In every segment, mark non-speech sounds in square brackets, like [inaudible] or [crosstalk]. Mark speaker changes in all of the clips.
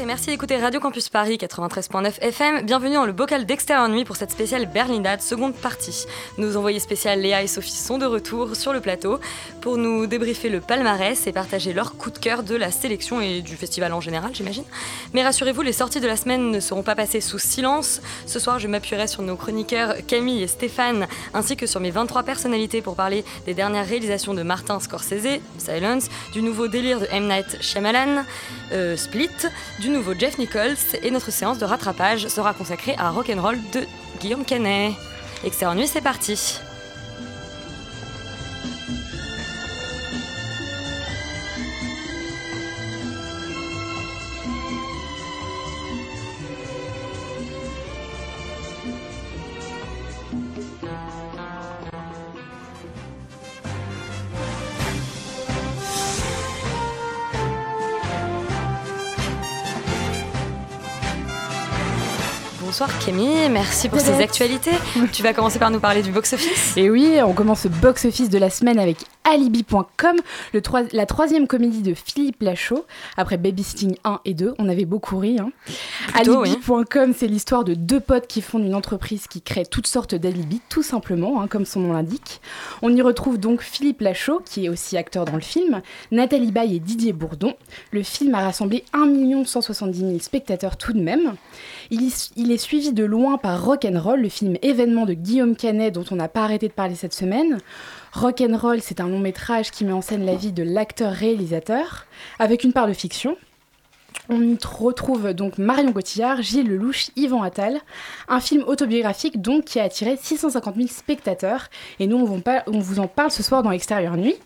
Speaker 1: Et
Speaker 2: merci d'écouter Radio Campus Paris 93.9 FM. Bienvenue dans le bocal d'extérieur nuit pour cette spéciale Berlinade, seconde partie. Nos envoyés spéciales Léa et Sophie sont de retour sur le plateau pour nous débriefer le palmarès et partager leur coup de cœur de la sélection et du festival en général, j'imagine. Mais rassurez-vous, les sorties de la semaine ne seront pas passées sous silence. Ce soir, je m'appuierai sur nos chroniqueurs Camille et Stéphane, ainsi que sur mes 23 personnalités pour parler des dernières réalisations de Martin Scorsese, Silence, du nouveau délire de M. Night Shyamalan, euh, Split, du nouveau Jeff Nichols, et notre séance de rattrapage sera consacrée à Rock'n'Roll de Guillaume Canet. Extérieur nuit, c'est parti. Bonsoir Camille, merci pour ces actualités. tu vas commencer par nous parler du box-office.
Speaker 3: Et oui, on commence le box-office de la semaine avec Alibi.com, troi- la troisième comédie de Philippe Lachaud. Après Baby Sting 1 et 2, on avait beaucoup ri. hein.
Speaker 2: Oui.
Speaker 3: Alibi.com, c'est l'histoire de deux potes qui fondent une entreprise qui crée toutes sortes d'alibis, tout simplement, hein, comme son nom l'indique. On y retrouve donc Philippe Lachaud, qui est aussi acteur dans le film, Nathalie Baye et Didier Bourdon. Le film a rassemblé 1 170 000 spectateurs tout de même. Il, y- il est suivi de loin par Rock'n'Roll, le film événement de Guillaume Canet dont on n'a pas arrêté de parler cette semaine. Rock'n'Roll, c'est un long métrage qui met en scène la vie de l'acteur-réalisateur, avec une part de fiction. On y retrouve donc Marion Cotillard, Gilles Lelouch, Yvan Attal, un film autobiographique donc qui a attiré 650 000 spectateurs. Et nous, on vous, en parle ce soir dans Extérieur Nuit.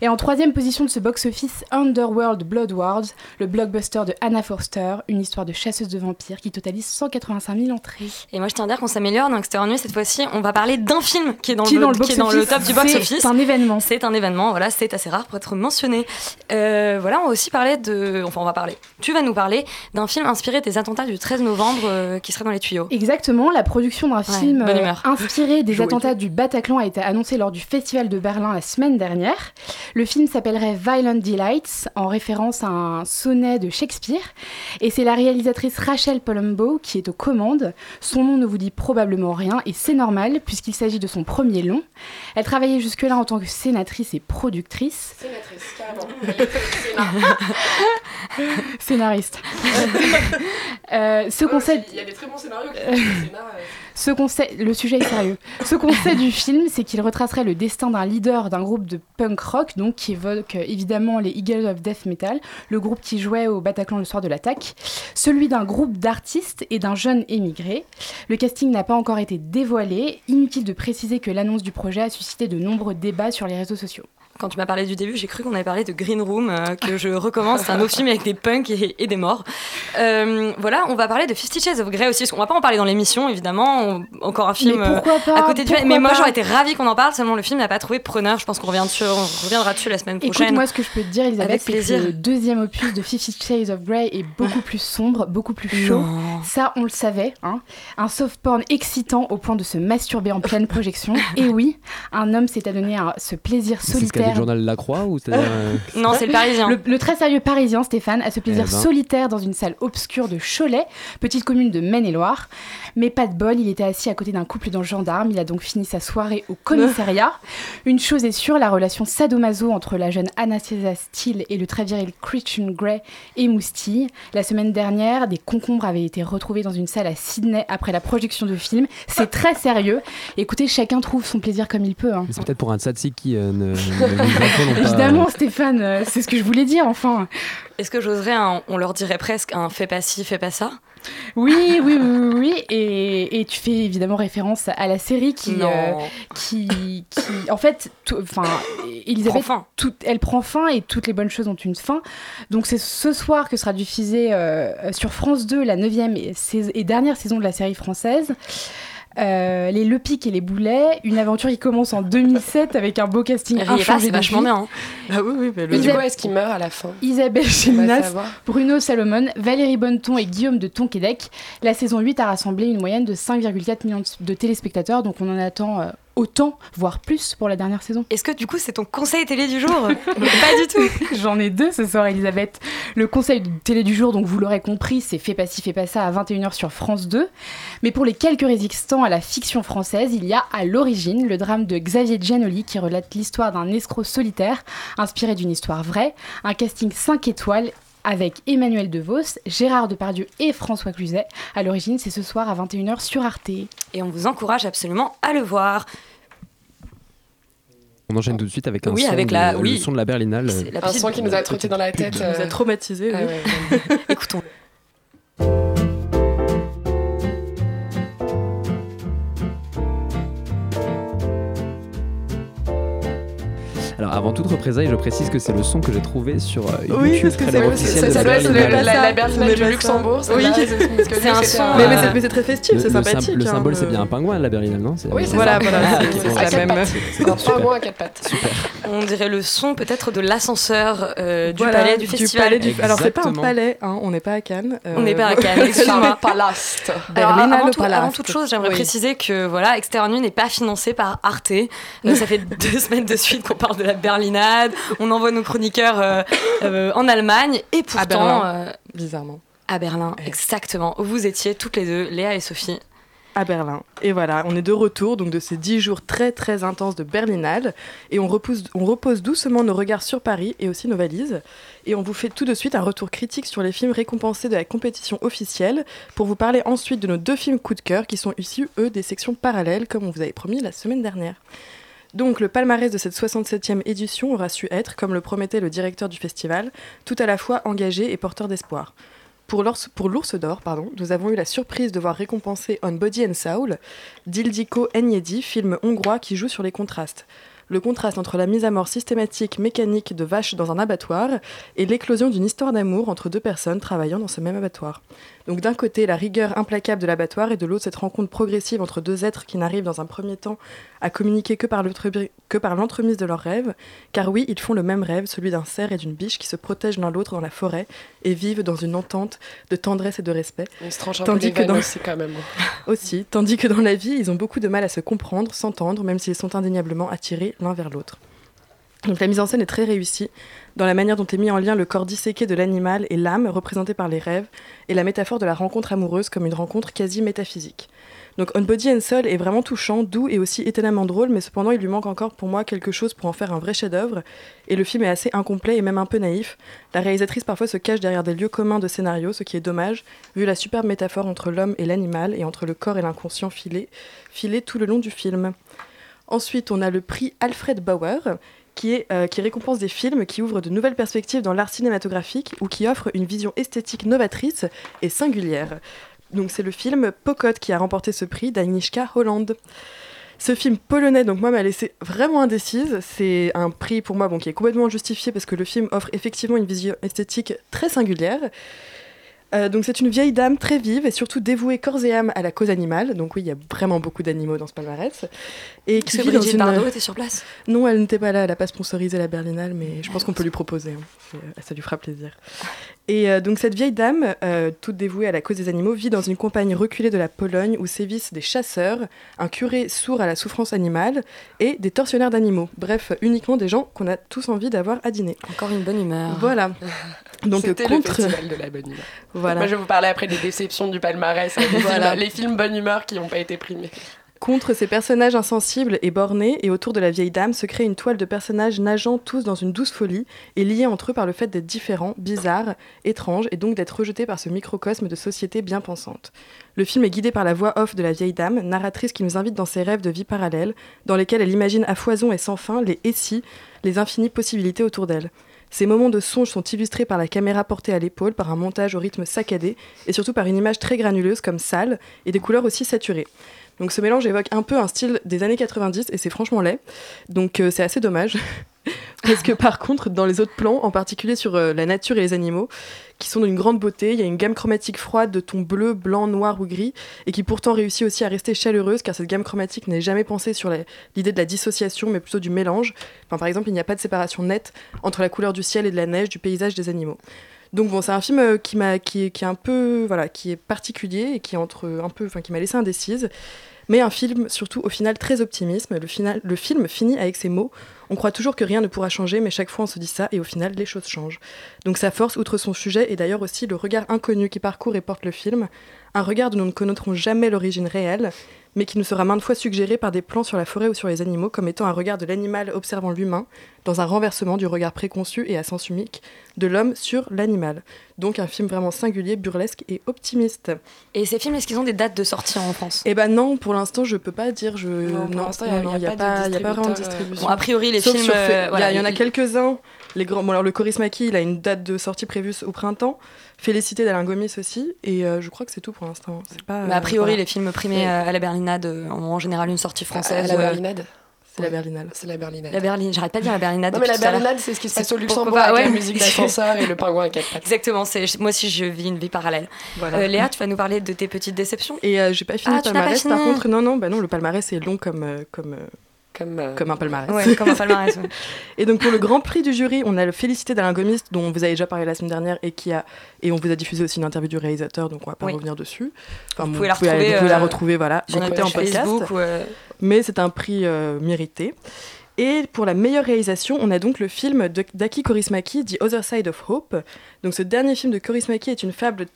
Speaker 3: Et en troisième position de ce box-office, Underworld Blood Wars, le blockbuster de Anna Forster, une histoire de chasseuse de vampires qui totalise 185 000 entrées.
Speaker 2: Et moi je tiens à dire qu'on s'améliore dans Extérieur Nuit. Cette fois-ci, on va parler d'un film qui est dans,
Speaker 3: qui
Speaker 2: le,
Speaker 3: dans le
Speaker 2: qui est dans le
Speaker 3: box-office,
Speaker 2: top du box-office.
Speaker 3: C'est un événement.
Speaker 2: C'est un événement, voilà, c'est assez rare pour être mentionné. Euh, voilà, on va aussi parler de. Enfin, on va parler. Tu vas nous parler d'un film inspiré des attentats du 13 novembre euh, qui serait dans les tuyaux.
Speaker 3: Exactement, la production d'un film euh, inspiré des attentats du Bataclan a été annoncée lors du Festival de Berlin la semaine dernière. Le film s'appellerait Violent Delights, en référence à un sonnet de Shakespeare. Et c'est la réalisatrice Rachel Palumbo qui est aux commandes. Son nom ne vous dit probablement rien, et c'est normal, puisqu'il s'agit de son premier long. Elle travaillait jusque-là en tant que scénatrice et productrice.
Speaker 4: Sénatrice, carrément. [laughs]
Speaker 3: Scénariste. [laughs] Euh, ce concept...
Speaker 4: Il y a des très bons scénarios qui euh,
Speaker 3: Ce qu'on sait, le sujet est sérieux. Ce qu'on sait du film, c'est qu'il retracerait le destin d'un leader d'un groupe de punk rock, donc qui évoque euh, évidemment les Eagles of Death Metal, le groupe qui jouait au Bataclan le soir de l'attaque, celui d'un groupe d'artistes et d'un jeune émigré. Le casting n'a pas encore été dévoilé. Inutile de préciser que l'annonce du projet a suscité de nombreux débats sur les réseaux sociaux.
Speaker 2: Quand tu m'as parlé du début, j'ai cru qu'on avait parlé de Green Room, euh, que je recommence. C'est un autre film avec des punks et, et des morts. Euh, voilà, on va parler de Fifty Shades of Grey aussi. parce qu'on va pas en parler dans l'émission, évidemment. On- encore un film euh,
Speaker 3: pas
Speaker 2: à côté du.
Speaker 3: pourquoi
Speaker 2: Mais moi, j'aurais été ravie qu'on en parle. Seulement, le film n'a pas trouvé preneur. Je pense qu'on revient dessus, on reviendra dessus la semaine prochaine.
Speaker 3: Écoute, moi, ce que je peux te dire, Elisabeth,
Speaker 2: Avec
Speaker 3: c'est que
Speaker 2: plaisir.
Speaker 3: le deuxième opus de Fifty Shades of Grey est beaucoup [laughs] plus sombre, beaucoup plus chaud.
Speaker 2: Non.
Speaker 3: Ça, on le savait. Hein. Un soft porn excitant au point de se masturber en pleine projection. [laughs] Et oui, un homme s'est adonné à ce plaisir solitaire.
Speaker 5: Dit le journal La Croix ou c'est-à-dire, euh, [laughs]
Speaker 2: Non, c'est le Parisien.
Speaker 3: Le, le très sérieux parisien Stéphane a ce plaisir
Speaker 5: Eh ben.
Speaker 3: solitaire dans une salle obscure de Cholet, petite commune de Maine-et-Loire. Mais pas de bol, il était assis à côté d'un couple de gendarmes. Il a donc fini sa soirée au commissariat. [laughs] Une chose est sûre, la relation sadomaso entre la jeune Anastasia Steele et le très viril Christian Grey émoustille. La semaine dernière, des concombres avaient été retrouvés dans une salle à Sydney après la projection de film. C'est très sérieux. Écoutez, chacun trouve son plaisir comme il peut. hein.
Speaker 5: c'est peut-être pour un tzatziki qui euh, ne, [laughs]
Speaker 3: Évidemment, Stéphane, euh, c'est ce que je voulais dire, enfin.
Speaker 2: Est-ce que j'oserais, un- on leur dirait presque un fais pas ci, fais pas ça?
Speaker 3: Oui, oui, oui, oui. Et, et tu fais évidemment référence à la série qui, euh, qui, qui, en fait, tout- enfin, Elisabeth, tout- elle prend fin et toutes les bonnes choses ont une fin. Donc c'est ce soir que sera diffusée euh, sur France 2 la neuvième et dernière saison de la série française. Euh, les Le Pic et les Boulets, une aventure qui commence en 2007 avec un beau casting
Speaker 2: c'est vachement bien. hein.
Speaker 4: Ah oui, oui, le est-ce qu'il meurt à la fin?
Speaker 3: Isabelle
Speaker 4: savoir.
Speaker 3: Bruno Salomon, Valérie Bonneton et Guillaume de Tonquédec. La saison 8 a rassemblé une moyenne de 5,4 millions de téléspectateurs, donc on en attend euh, autant, voire plus pour la dernière saison.
Speaker 2: Est-ce que du coup c'est ton conseil télé du jour? [laughs] Pas du tout. [laughs]
Speaker 3: J'en ai deux ce soir, Elisabeth. Le conseil télé du jour, donc vous l'aurez compris, c'est Fais pas ci, fais pas ça à 21h sur France 2. Mais pour les quelques résistants à la fiction française, il y a à l'origine le drame de Xavier Giannoli qui relate l'histoire d'un escroc solitaire inspiré d'une histoire vraie. Un casting 5 étoiles avec Emmanuel DeVos, Gérard Depardieu et François Cluzet. À l'origine, c'est ce soir à 21h sur Arte.
Speaker 2: Et on vous encourage absolument à le voir.
Speaker 5: On enchaîne tout de suite avec un
Speaker 2: Oui,
Speaker 5: son,
Speaker 2: avec
Speaker 5: de-
Speaker 2: la-
Speaker 5: le
Speaker 2: oui.
Speaker 5: son de la Berlinale.
Speaker 2: C'est la
Speaker 4: Un son qui nous a trotté dans la tête. euh,
Speaker 6: nous a traumatisés.
Speaker 4: ah
Speaker 6: oui.
Speaker 4: ouais, [laughs]
Speaker 2: Écoutons.
Speaker 5: Alors avant toute représaille, je précise que c'est le son que j'ai trouvé sur euh,
Speaker 6: Oui,
Speaker 5: YouTube,
Speaker 6: parce que c'est-
Speaker 5: la
Speaker 4: doit être
Speaker 5: Berlinale.
Speaker 4: du. Luxembourg.
Speaker 6: Oui.
Speaker 4: c'est-
Speaker 2: un son,
Speaker 6: Mais, mais c'est- très festif,
Speaker 5: Le,
Speaker 6: c'est sympathique.
Speaker 5: sym- le
Speaker 6: hein,
Speaker 5: symbole,
Speaker 6: le-
Speaker 5: c'est bien un pingouin, la Berlinale, non
Speaker 4: Oui, c'est
Speaker 6: Voilà,
Speaker 4: ça.
Speaker 6: voilà, c'est- [laughs] la
Speaker 4: quatre
Speaker 6: même.
Speaker 4: Un
Speaker 5: super.
Speaker 4: pingouin à quatre pattes.
Speaker 2: On dirait le son peut-être de l'ascenseur euh, du palais du festival.
Speaker 6: palais du- Alors c'est pas un palais, hein, on n'est pas à Cannes. euh,
Speaker 2: On n'est pas à Cannes, [laughs]
Speaker 4: C'est un palast.
Speaker 2: Alors,
Speaker 6: Berlin,
Speaker 2: avant,
Speaker 6: le
Speaker 2: tout-
Speaker 6: Palast.
Speaker 2: avant toute chose, j'aimerais
Speaker 6: Oui.
Speaker 2: préciser que voilà, Nuit n'est pas financé par Arte. Ça fait [laughs] deux semaines de suite qu'on parle de la Berlinade. On envoie nos chroniqueurs euh, euh, en Allemagne et pourtant
Speaker 4: Berlin.
Speaker 2: euh,
Speaker 6: Bizarrement.
Speaker 2: à Berlin,
Speaker 6: Ouais.
Speaker 2: exactement. Vous étiez toutes les deux, Léa et Sophie.
Speaker 6: à Berlin. Et voilà, on est de retour donc de ces dix jours très très intenses de Berlinale et on repose, on repose doucement nos regards sur Paris et aussi nos valises et on vous fait tout de suite un retour critique sur les films récompensés de la compétition officielle pour vous parler ensuite de nos deux films coup de cœur qui sont issus eux des sections parallèles comme on vous avait promis la semaine dernière. Donc le palmarès de cette 67e édition aura su être, comme le promettait le directeur du festival, tout à la fois engagé et porteur d'espoir. Pour l'ours, d'or, pardon, nous avons eu la surprise de voir récompenser On Body and Soul d'Ildiko Enyedi, film hongrois qui joue sur les contrastes. Le contraste entre la mise à mort systématique mécanique de vaches dans un abattoir et l'éclosion d'une histoire d'amour entre deux personnes travaillant dans ce même abattoir. Donc d'un côté la rigueur implacable de l'abattoir et de l'autre cette rencontre progressive entre deux êtres qui n'arrivent dans un premier temps à communiquer que par l'entremise de leurs rêves, car oui, ils font le même rêve, celui d'un cerf et d'une biche qui se protègent l'un l'autre dans la forêt et vivent dans une entente de tendresse et de respect.
Speaker 4: On se tranche un
Speaker 6: Tandis
Speaker 4: peu les
Speaker 6: que dans-
Speaker 4: veines aussi quand même. [laughs]
Speaker 6: Aussi, tandis que dans la vie, ils ont beaucoup de mal à se comprendre, s'entendre, même s'ils sont indéniablement attirés l'un vers l'autre. La mise en scène est très réussie, dans la manière dont est mis en lien le corps disséqué de l'animal et l'âme, représentée par les rêves, et la métaphore de la rencontre amoureuse comme une rencontre quasi métaphysique. Donc On Body and Soul est vraiment touchant, doux et aussi étonnamment drôle, mais cependant il lui manque encore pour moi quelque chose pour en faire un vrai chef-d'œuvre, et le film est assez incomplet et même un peu naïf. La réalisatrice parfois se cache derrière des lieux communs de scénario, ce qui est dommage, vu la superbe métaphore entre l'homme et l'animal, et entre le corps et l'inconscient filé, filé tout le long du film. Ensuite, on a le prix Alfred Bauer, euh, qui récompense des films qui ouvrent de nouvelles perspectives dans l'art cinématographique ou qui offrent une vision esthétique novatrice et singulière. Donc c'est le film Pocotte qui a remporté ce prix d'Agnieszka Holland. Ce film polonais, donc moi, m'a laissé vraiment indécise. C'est un prix pour moi bon, qui est complètement justifié parce que le film offre effectivement une vision esthétique très singulière. Euh, donc c'est une vieille dame très vive et surtout dévouée corps et âme à la cause animale. Donc oui, il y a vraiment beaucoup d'animaux dans ce palmarès. Et
Speaker 2: Est-ce que Brigitte Bardot était sur place
Speaker 6: Non, elle n'était pas là. Elle n'a pas sponsorisé la Berlinale, mais je pense qu'on peut lui proposer. hein. Ça lui fera plaisir. Et euh, donc cette vieille dame, euh, toute dévouée à la cause des animaux, vit dans une campagne reculée de la Pologne où sévissent des chasseurs, un curé sourd à la souffrance animale et des tortionnaires d'animaux. Bref, uniquement des gens qu'on a tous envie d'avoir à dîner.
Speaker 2: Encore une bonne humeur.
Speaker 6: Voilà. [laughs] Donc
Speaker 4: C'était
Speaker 6: contre.
Speaker 4: le festival de la bonne humeur.
Speaker 6: Voilà.
Speaker 4: Moi, je vais vous parler après des déceptions du palmarès, [laughs]
Speaker 6: Voilà.
Speaker 4: les films bonne humeur qui n'ont pas été primés.
Speaker 6: Contre ces personnages insensibles et bornés, et autour de la vieille dame se crée une toile de personnages nageant tous dans une douce folie et liés entre eux par le fait d'être différents, bizarres, étranges, et donc d'être rejetés par ce microcosme de société bien pensante. Le film est guidé par la voix off de la vieille dame, narratrice qui nous invite dans ses rêves de vie parallèle, dans lesquels elle imagine à foison et sans fin les et si, les infinies possibilités autour d'elle. Ces moments de songe sont illustrés par la caméra portée à l'épaule, par un montage au rythme saccadé, et surtout par une image très granuleuse comme sale, et des couleurs aussi saturées. Donc ce mélange évoque un peu un style des années 90 et c'est franchement laid. Donc euh, c'est assez dommage. [laughs] Parce que par contre, dans les autres plans, en particulier sur euh, la nature et les animaux, qui sont d'une grande beauté, il y a une gamme chromatique froide de tons bleu, blanc, noir ou gris, et qui pourtant réussit aussi à rester chaleureuse, car cette gamme chromatique n'est jamais pensée sur l'idée de la dissociation, mais plutôt du mélange. Enfin, par exemple, il n'y a pas de séparation nette entre la couleur du ciel et de la neige, du paysage, des animaux. Donc bon, c'est un film euh, qui m'a, qui, est- un peu, voilà, qui est particulier et qui entre un peu, enfin, qui m'a laissé indécise. Mais un film surtout au final très optimiste. Le film finit avec ces mots. On croit toujours que rien ne pourra changer, mais chaque fois on se dit ça et au final les choses changent. Donc sa force, outre son sujet, est d'ailleurs aussi le regard inconnu qui parcourt et porte le film. Un regard dont nous ne connaîtrons jamais l'origine réelle, mais qui nous sera maintes fois suggéré par des plans sur la forêt ou sur les animaux comme étant un regard de l'animal observant l'humain, dans un renversement du regard préconçu et à sens unique de l'homme sur l'animal. Donc un film vraiment singulier, burlesque et optimiste.
Speaker 2: Et ces films, est-ce qu'ils ont des dates de sortie en France?
Speaker 6: Eh ben non, pour l'instant je peux pas dire. Je...
Speaker 4: Non, pour l'instant, il y a- pas
Speaker 6: vraiment de
Speaker 4: euh,
Speaker 6: distribution.
Speaker 2: Bon, a priori, les
Speaker 6: Sauf
Speaker 2: films,
Speaker 6: sur
Speaker 2: euh,
Speaker 6: il y a-
Speaker 2: voilà,
Speaker 6: il y en a quelques-uns. Les grands, bon, alors le Coris Maki, il a une date de sortie prévue au printemps. Félicité d'Alain Gomis aussi. Et euh, je crois que c'est tout pour l'instant. C'est pas.
Speaker 2: Mais a priori,
Speaker 6: voilà.
Speaker 2: les films primés
Speaker 6: Et-
Speaker 2: euh, à la Berlinade euh, ont en général une sortie française.
Speaker 4: À la
Speaker 2: euh,
Speaker 4: Berlinade
Speaker 6: C'est la Berlinale.
Speaker 4: C'est la Berlinade.
Speaker 2: La j'arrête pas de dire la Berlinade.
Speaker 4: Non, mais la. Berlinade, c'est ce qui se passe au Luxembourg avec
Speaker 2: ouais.
Speaker 4: la musique [laughs] d'ascenseur et le pingouin à quatre pattes.
Speaker 2: Exactement, c'est moi aussi je vis une vie parallèle.
Speaker 6: Voilà.
Speaker 2: Euh, Léa, tu vas nous parler de tes petites déceptions?
Speaker 6: Et euh, j'ai pas fini
Speaker 2: Ah,
Speaker 6: le palmarès. Par contre, non, non, bah non, le palmarès est long comme, comme,
Speaker 4: Comme, euh,
Speaker 6: comme un palmarès.
Speaker 2: Ouais, comme un palmarès. ouais. [laughs]
Speaker 6: Et donc pour le grand prix du jury, on a le Félicité d'Alain Gomis, dont vous avez déjà parlé la semaine dernière et qui a et on vous a diffusé aussi une interview du réalisateur, donc on va pas
Speaker 2: Oui.
Speaker 6: revenir dessus.
Speaker 2: Vous
Speaker 6: bon,
Speaker 2: pouvez la
Speaker 6: vous pouvez
Speaker 2: retrouver,
Speaker 6: la
Speaker 2: euh,
Speaker 6: retrouver, voilà, en podcast.
Speaker 2: Facebook ou, euh,
Speaker 6: mais c'est un prix euh, mérité. Et pour la meilleure réalisation, on a donc le film d'Aki Kaurismäki, The Other Side of Hope. Donc ce dernier film de Kaurismäki est une fable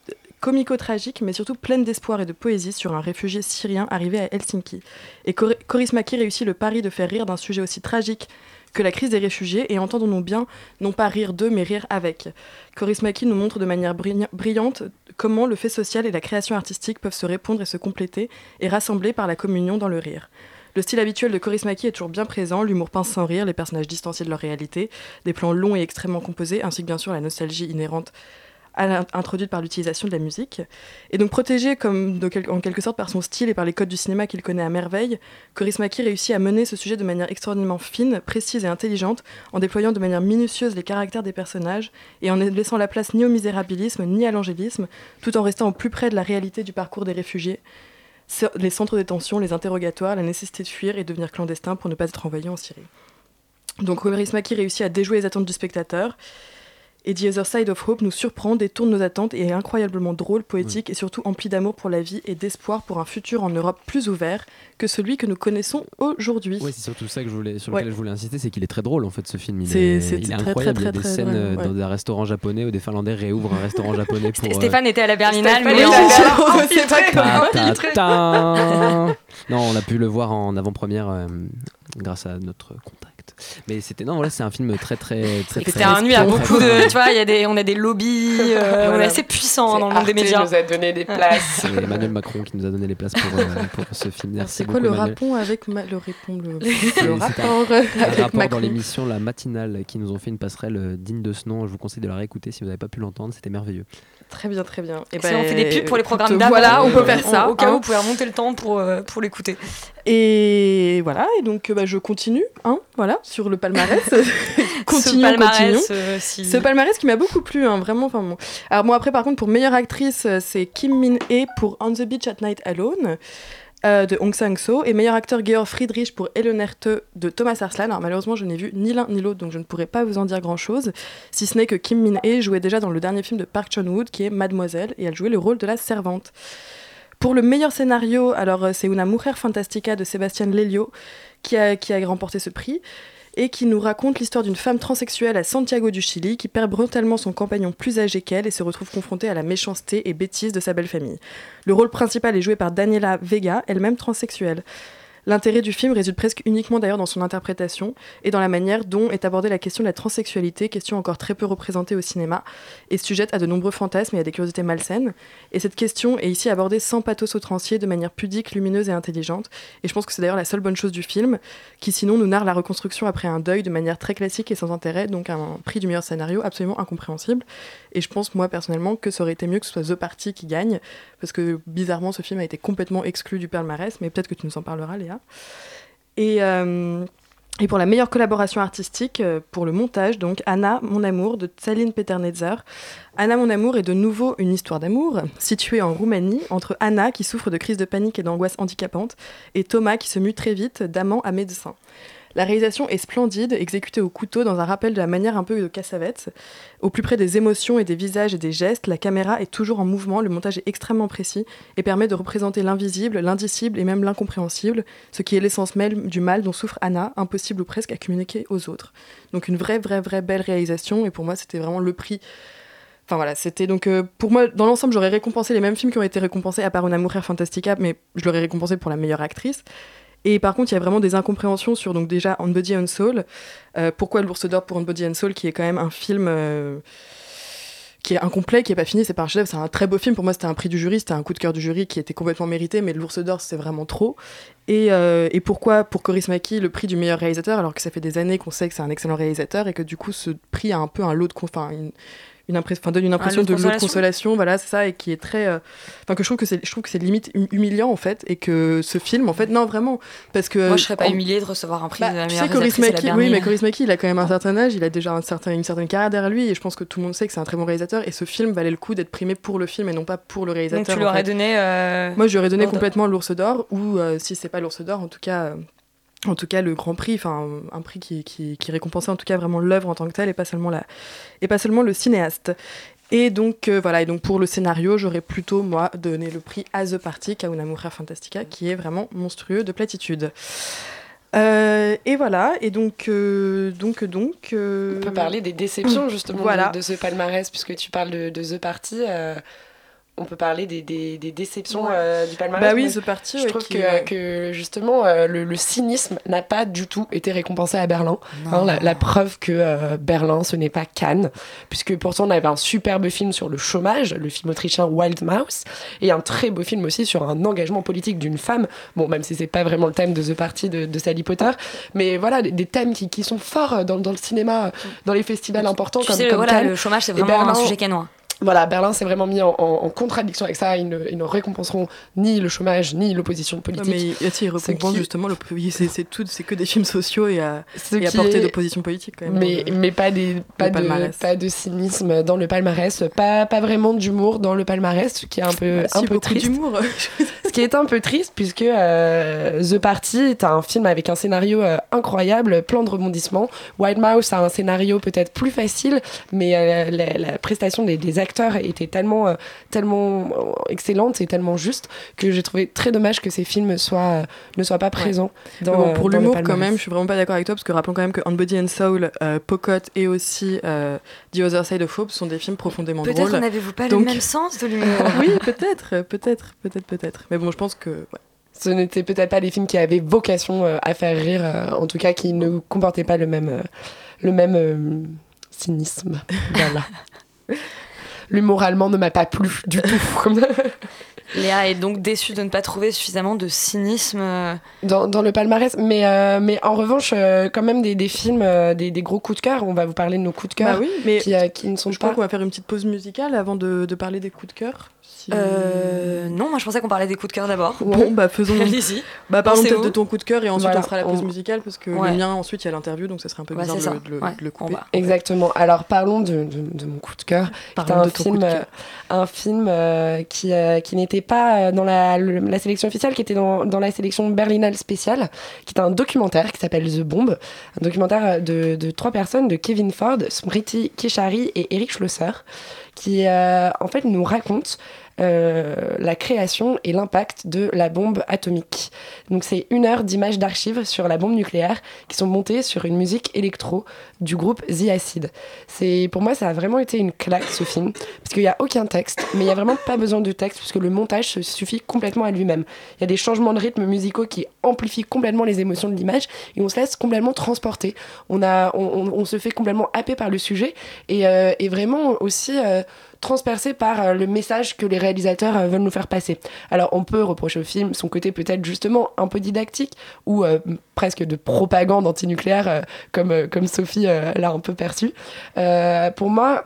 Speaker 6: comico-tragique, mais surtout pleine d'espoir et de poésie sur un réfugié syrien arrivé à Helsinki. Et Kor- Kaurismäki réussit le pari de faire rire d'un sujet aussi tragique que la crise des réfugiés, et entendons-nous bien, non pas rire d'eux, mais rire avec. Kaurismäki nous montre de manière brillante comment le fait social et la création artistique peuvent se répondre et se compléter, et rassembler par la communion dans le rire. Le style habituel de Kaurismäki est toujours bien présent, l'humour pince sans rire, les personnages distanciés de leur réalité, des plans longs et extrêmement composés, ainsi que bien sûr la nostalgie inhérente introduite par l'utilisation de la musique. Et donc protégé comme en quelque sorte par son style et par les codes du cinéma qu'il connaît à merveille, Kaurismäki réussit à mener ce sujet de manière extraordinairement fine, précise et intelligente, en déployant de manière minutieuse les caractères des personnages et en ne laissant la place ni au misérabilisme ni à l'angélisme, tout en restant au plus près de la réalité du parcours des réfugiés, les centres de détention, les interrogatoires, la nécessité de fuir et de devenir clandestin pour ne pas être envoyé en Syrie. Donc Kaurismäki réussit à déjouer les attentes du spectateur. Et The Other Side of Hope nous surprend, détourne nos attentes et est incroyablement drôle, poétique et surtout empli d'amour pour la vie et d'espoir pour un futur en Europe plus ouvert que celui que nous connaissons aujourd'hui.
Speaker 5: Ouais, c'est surtout ça que je voulais, sur
Speaker 6: Ouais.
Speaker 5: lequel je voulais insister, c'est qu'il est très drôle en fait ce film. Il
Speaker 6: C'est-
Speaker 5: est,
Speaker 6: c'est
Speaker 5: il est
Speaker 6: très,
Speaker 5: incroyable.
Speaker 6: très,
Speaker 5: il y a
Speaker 6: très,
Speaker 5: des
Speaker 6: très
Speaker 5: scènes euh, dans
Speaker 6: ouais.
Speaker 5: un restaurant japonais où des Finlandais réouvrent un restaurant [laughs] japonais pour. euh,
Speaker 2: Stéphane était à la Berlinale, mais.
Speaker 6: Je sais pas [laughs] comment- [laughs]
Speaker 5: non, on a pu le voir en avant-première euh, grâce à notre contact. Mais c'était non, voilà, c'est un film très très très.
Speaker 2: C'était un nuit à beaucoup de. Tu vois, il y a des, on a des lobbies, euh, [laughs] on est assez puissant hein, dans le monde des médias.
Speaker 4: nous a donné des places. [laughs]
Speaker 5: C'est Emmanuel Macron qui nous a donné les places pour, euh, pour ce film. Merci
Speaker 6: C'est quoi le
Speaker 5: Emmanuel.
Speaker 6: rapport avec ma- le répond le, le rapport
Speaker 5: un, un
Speaker 6: avec
Speaker 5: rapport
Speaker 6: Macron
Speaker 5: dans l'émission La Matinale qui nous ont fait une passerelle euh, digne de ce nom. Je vous conseille de la réécouter si vous n'avez pas pu l'entendre. C'était merveilleux.
Speaker 6: Très bien, très bien. Et
Speaker 2: Si on fait des pubs pour les programmes d'avant.
Speaker 6: Voilà, on peut
Speaker 2: euh,
Speaker 6: faire ça.
Speaker 2: Au cas où,
Speaker 6: hein.
Speaker 2: vous pouvez remonter le temps pour, euh, pour l'écouter.
Speaker 6: Et voilà, et donc euh, bah, je continue. Hein voilà, sur le palmarès. [laughs] [laughs]
Speaker 2: Ce
Speaker 6: continuons,
Speaker 2: palmarès,
Speaker 6: continuons.
Speaker 2: euh, si-
Speaker 6: Ce palmarès qui m'a beaucoup plu, hein, vraiment. Enfin bon. Alors moi après par contre pour meilleure actrice, c'est Kim Min Hee pour On the Beach at Night Alone. Euh, de Hong Sang-so et meilleur acteur Georg Friedrich pour Eleonerte de Thomas Arslan. Alors malheureusement je n'ai vu ni l'un ni l'autre donc je ne pourrais pas vous en dire grand chose si ce n'est que Kim Min Hee jouait déjà dans le dernier film de Park Chan-wook qui est Mademoiselle et elle jouait le rôle de la servante. Pour le meilleur scénario, alors euh, c'est Una Mujer Fantastica de Sébastien Lelio qui a, qui a remporté ce prix et qui nous raconte l'histoire d'une femme transsexuelle à Santiago du Chili qui perd brutalement son compagnon plus âgé qu'elle et se retrouve confrontée à la méchanceté et bêtise de sa belle famille. Le rôle principal est joué par Daniela Vega, elle-même transsexuelle. L'intérêt du film réside presque uniquement d'ailleurs dans son interprétation et dans la manière dont est abordée la question de la transsexualité, question encore très peu représentée au cinéma et sujette à de nombreux fantasmes et à des curiosités malsaines. Et cette question est ici abordée sans pathos outrancier, de manière pudique, lumineuse et intelligente. Et je pense que c'est d'ailleurs la seule bonne chose du film, qui sinon nous narre la reconstruction après un deuil de manière très classique et sans intérêt, donc un prix du meilleur scénario absolument incompréhensible. Et je pense moi personnellement que ça aurait été mieux que ce soit The Party qui gagne, parce que bizarrement ce film a été complètement exclu du palmarès, mais peut-être que tu nous en parleras Léa. Et, euh, pour la meilleure collaboration artistique, euh, pour le montage, donc Anna, mon amour, de Tsaline Peternetzer. Anna, mon amour est de nouveau une histoire d'amour, située en Roumanie, entre Anna, qui souffre de crise de panique et d'angoisse handicapante, et Thomas, qui se mue très vite d'amant à médecin. La réalisation est splendide, exécutée au couteau dans un rappel de la manière un peu de Cassavetes. Au plus près des émotions et des visages et des gestes, la caméra est toujours en mouvement, le montage est extrêmement précis et permet de représenter l'invisible, l'indicible et même l'incompréhensible, ce qui est l'essence même du mal dont souffre Anna, impossible ou presque à communiquer aux autres. Donc une vraie, vraie, vraie belle réalisation et pour moi c'était vraiment le prix. Enfin voilà, c'était donc euh, pour moi dans l'ensemble j'aurais récompensé les mêmes films qui ont été récompensés à part Una Mujer Fantastica, mais je l'aurais récompensé pour la meilleure actrice. Et par contre, il y a vraiment des incompréhensions sur donc déjà On Body and Soul. Euh, pourquoi l'ours d'or pour On Body and Soul, qui est quand même un film euh, qui est incomplet, qui est pas fini, c'est pas un chef, c'est un très beau film. Pour moi, c'était un prix du jury, c'était un coup de cœur du jury qui était complètement mérité, mais l'ours d'or, c'est vraiment trop. Et, euh, et pourquoi pour Coris Maki le prix du meilleur réalisateur, alors que ça fait des années qu'on sait que c'est un excellent réalisateur et que du coup, ce prix a un peu un lot de. Enfin, une impression, enfin, donne une impression
Speaker 2: de consolation.
Speaker 6: consolation, voilà, c'est ça, et qui est très, euh, enfin que je trouve que c'est, je trouve que c'est limite hum- humiliant en fait, et que ce film, en fait, non vraiment, parce que
Speaker 2: Moi, je serais pas
Speaker 6: en-
Speaker 2: humiliée de recevoir un prix
Speaker 6: bah,
Speaker 2: de la
Speaker 6: tu
Speaker 2: meilleure
Speaker 6: sais, Coris Maki, oui, mais Coris Maki, il a quand même un certain âge, il a déjà un certain, une certaine carrière derrière lui, et je pense que tout le monde sait que c'est un très bon réalisateur, et ce film valait le coup d'être primé pour le film et non pas pour le réalisateur.
Speaker 2: Donc tu
Speaker 6: en
Speaker 2: lui aurais
Speaker 6: fait.
Speaker 2: donné. euh,
Speaker 6: Moi, je lui aurais donné complètement l'ours d'or, ou euh, si c'est pas l'ours d'or, en tout cas. En tout cas, le grand prix, enfin un prix qui, qui, qui récompensait en tout cas vraiment l'œuvre en tant que telle et pas seulement la, et pas seulement le cinéaste. Et donc euh, voilà, et donc pour le scénario, j'aurais plutôt moi donné le prix à The Party qu'à Una Mujer Fantastica, qui est vraiment monstrueux de platitude. Euh, et voilà, et donc euh, donc donc.
Speaker 4: On peut parler des déceptions justement
Speaker 6: Voilà.
Speaker 4: de, de ce palmarès, puisque tu parles de, de The Party. On peut parler des, des, des déceptions
Speaker 6: Ouais.
Speaker 4: euh, du palmarès.
Speaker 6: Bah oui, The Party,
Speaker 4: Je trouve
Speaker 6: qui-
Speaker 4: que, justement euh, le, le cynisme n'a pas du tout été récompensé à Berlin. Hein, la, la preuve que euh, Berlin, ce n'est pas Cannes, puisque pourtant on avait un superbe film sur le chômage, le film autrichien Wild Mouse, et un très beau film aussi sur un engagement politique d'une femme. Bon, même si c'est pas vraiment le thème de The Party de, de Sally Potter, mais voilà des, des thèmes qui, qui sont forts dans, dans le cinéma, dans les festivals importants
Speaker 2: Tu
Speaker 4: comme,
Speaker 2: sais,
Speaker 4: comme
Speaker 2: voilà,
Speaker 4: Cannes.
Speaker 2: le chômage, c'est vraiment un sujet canois.
Speaker 4: Voilà, Berlin s'est vraiment mis en, en- en contradiction avec ça. Ils ne, ils ne récompenseront ni le chômage, ni l'opposition politique.
Speaker 6: mais il- si, il
Speaker 4: Ce
Speaker 6: récompense
Speaker 4: qui-
Speaker 6: justement le oui, c'est c'est tout c'est que des films sociaux et à, et à portée
Speaker 4: est-
Speaker 6: d'opposition politique quand même.
Speaker 4: Mais, mais pas, des, pas, de,
Speaker 6: palmarès.
Speaker 4: pas de cynisme dans le palmarès, pas, pas vraiment d'humour dans le palmarès, ce qui est un peu,
Speaker 6: Bah, si,
Speaker 4: un peu triste.
Speaker 6: d'humour. [laughs]
Speaker 4: Ce qui est un peu triste puisque euh, The Party est un film avec un scénario euh, incroyable, plein de rebondissements. Wild Mouse a un scénario peut-être plus facile, mais euh, la, la prestation des, des acteurs était tellement, euh, tellement euh, excellente et tellement juste que j'ai trouvé très dommage que ces films soient, ne soient pas présents dans,
Speaker 6: Mais bon, pour
Speaker 4: dans le
Speaker 6: l'humour, quand même, je suis vraiment pas d'accord avec toi parce que rappelons quand même que On Body and Soul, euh, Pocock et aussi euh, The Other Side of Hope sont des films profondément
Speaker 2: Peut-être
Speaker 6: drôles.
Speaker 2: n'avez-vous pas
Speaker 6: Donc-
Speaker 2: le même sens de l'humour. [laughs]
Speaker 6: oui, peut-être, peut-être, peut-être, peut-être. Mais bon, je pense que. ouais.
Speaker 4: Ce n'étaient peut-être pas des films qui avaient vocation euh, à faire rire, euh, en tout cas qui ne comportaient pas le même, euh, le même euh, cynisme. [laughs] Voilà. [laughs] L'humour allemand ne m'a pas plu du tout. [laughs]
Speaker 2: Léa est donc déçue de ne pas trouver suffisamment de cynisme. euh,
Speaker 4: dans, dans le palmarès. Mais, euh, mais en revanche, euh, quand même des, des films, euh, des, des gros coups de cœur. On va vous parler de nos coups de cœur
Speaker 6: Bah oui, mais
Speaker 4: qui, euh, qui ne sont
Speaker 6: je crois
Speaker 4: pas.
Speaker 6: qu'on va faire une petite pause musicale avant de, de parler des coups de cœur.
Speaker 2: Euh, non, moi je pensais qu'on parlait des coups de cœur d'abord.
Speaker 6: Bon, bah faisons. [laughs]
Speaker 2: Allez-y.
Speaker 6: Bah parlons peut-être de ton coup de cœur et ensuite
Speaker 4: Voilà,
Speaker 6: on fera la pause
Speaker 4: on-
Speaker 6: musicale parce que
Speaker 2: Ouais.
Speaker 6: le mien ensuite il y a l'interview donc ça serait un peu
Speaker 2: Ouais,
Speaker 6: bizarre de, le-
Speaker 2: Ouais,
Speaker 6: de le couper.
Speaker 2: va.
Speaker 4: Exactement. Alors parlons de, de, de mon coup de cœur.
Speaker 6: Parlons
Speaker 4: un
Speaker 6: de ton coup
Speaker 4: film,
Speaker 6: de
Speaker 4: euh,
Speaker 6: cœur.
Speaker 4: un film euh, qui, euh, qui n'était pas dans la, le- la sélection officielle, qui était dans, dans la sélection Berlinale spéciale, qui est un documentaire qui s'appelle The Bomb, un documentaire de, de trois personnes, de Kevin Ford, Smriti Keshari et Eric Schlosser, qui euh, en fait nous raconte euh, la création et l'impact de la bombe atomique. Donc c'est une heure d'images d'archives sur la bombe nucléaire qui sont montées sur une musique électro du groupe The Acid. C'est pour moi ça a vraiment été une claque ce film parce qu'il n'y a aucun texte, mais il n'y a vraiment pas besoin de texte puisque le montage suffit complètement à lui-même. Il y a des changements de rythme musicaux qui amplifient complètement les émotions de l'image et on se laisse complètement transporter. On, a, on, se fait complètement happer par le sujet et, euh, vraiment aussi euh, transpercé par euh, le message que les réalisateurs euh, veulent nous faire passer. Alors on peut reprocher au film son côté peut-être justement un peu didactique ou euh, presque de propagande antinucléaire euh, comme, comme Sophie l'a un peu perçu. Pour moi,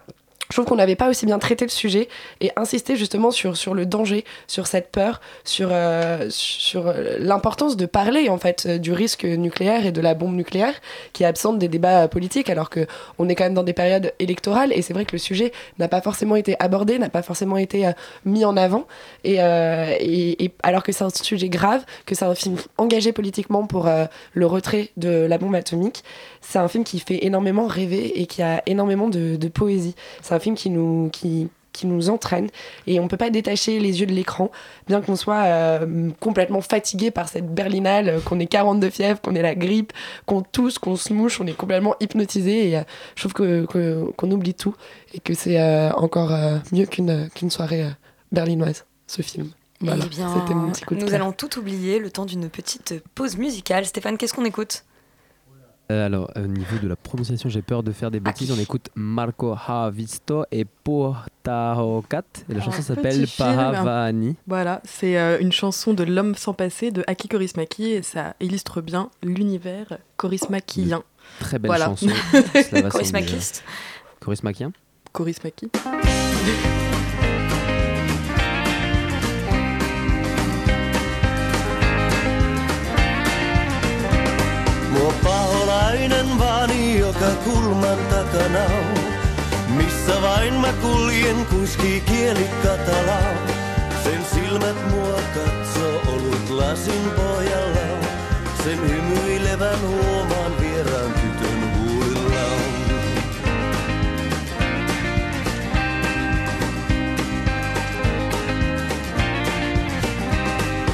Speaker 4: je trouve qu'on n'avait pas aussi bien traité le sujet et insisté justement sur, sur le danger, sur cette peur, sur, euh, sur euh, l'importance de parler en fait euh, du risque nucléaire et de la bombe nucléaire qui est absente des débats politiques alors que on est quand même dans des périodes électorales et c'est vrai que le sujet n'a pas forcément été abordé, n'a pas forcément été mis en avant et, et, alors que c'est un sujet grave, que c'est un film engagé politiquement pour le retrait de la bombe atomique, c'est un film qui fait énormément rêver et qui a énormément de, de poésie. C'est un film qui nous, qui, qui nous entraîne et on peut pas détacher les yeux de l'écran, bien qu'on soit euh, complètement fatigué par cette berlinale, euh, qu'on ait 42 fièvre, qu'on ait la grippe, qu'on tousse, qu'on se mouche, on est complètement hypnotisé et euh, je trouve que, qu'on oublie tout et que c'est encore mieux qu'une qu'une soirée berlinoise, ce film. Voilà,
Speaker 2: Eh bien,
Speaker 4: mon petit coup de
Speaker 2: nous allons tout oublier le temps d'une petite pause musicale. Stéphane, qu'est-ce qu'on écoute?
Speaker 5: Alors, au niveau de la prononciation, j'ai peur de faire des bêtises. On écoute Marco Ha Visto et Portahocat. Et la
Speaker 6: Un
Speaker 5: chanson s'appelle
Speaker 6: film.
Speaker 5: Pahavani.
Speaker 6: Voilà, c'est euh, une chanson de L'homme sans passé de Aki Kaurismäki et ça illustre bien l'univers kaurismäkien.
Speaker 5: Très belle
Speaker 6: Voilà.
Speaker 5: chanson. [laughs] Cela va sans
Speaker 7: paholainen vaani joka kulman takana on. Missä vain mä kuljen, kuiskii kieli katalaa. Sen silmät mua katsoo olut lasin pohjalla. Sen hymyilevän huomaan vieraan tytön huulillaan.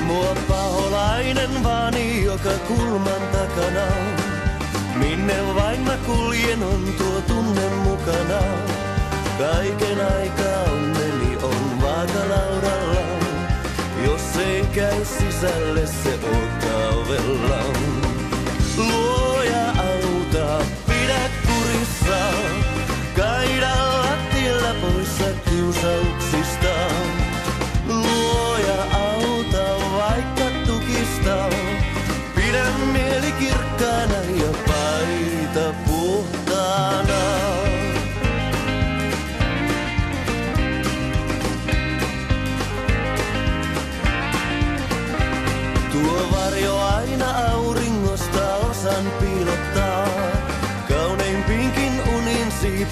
Speaker 7: Mua paholainen vaani joka kulman kuljen on tuo tunne mukana. Kaiken aikaa onneni on vaakalaudalla. Jos ei käy sisälle se odottaa ovellaan.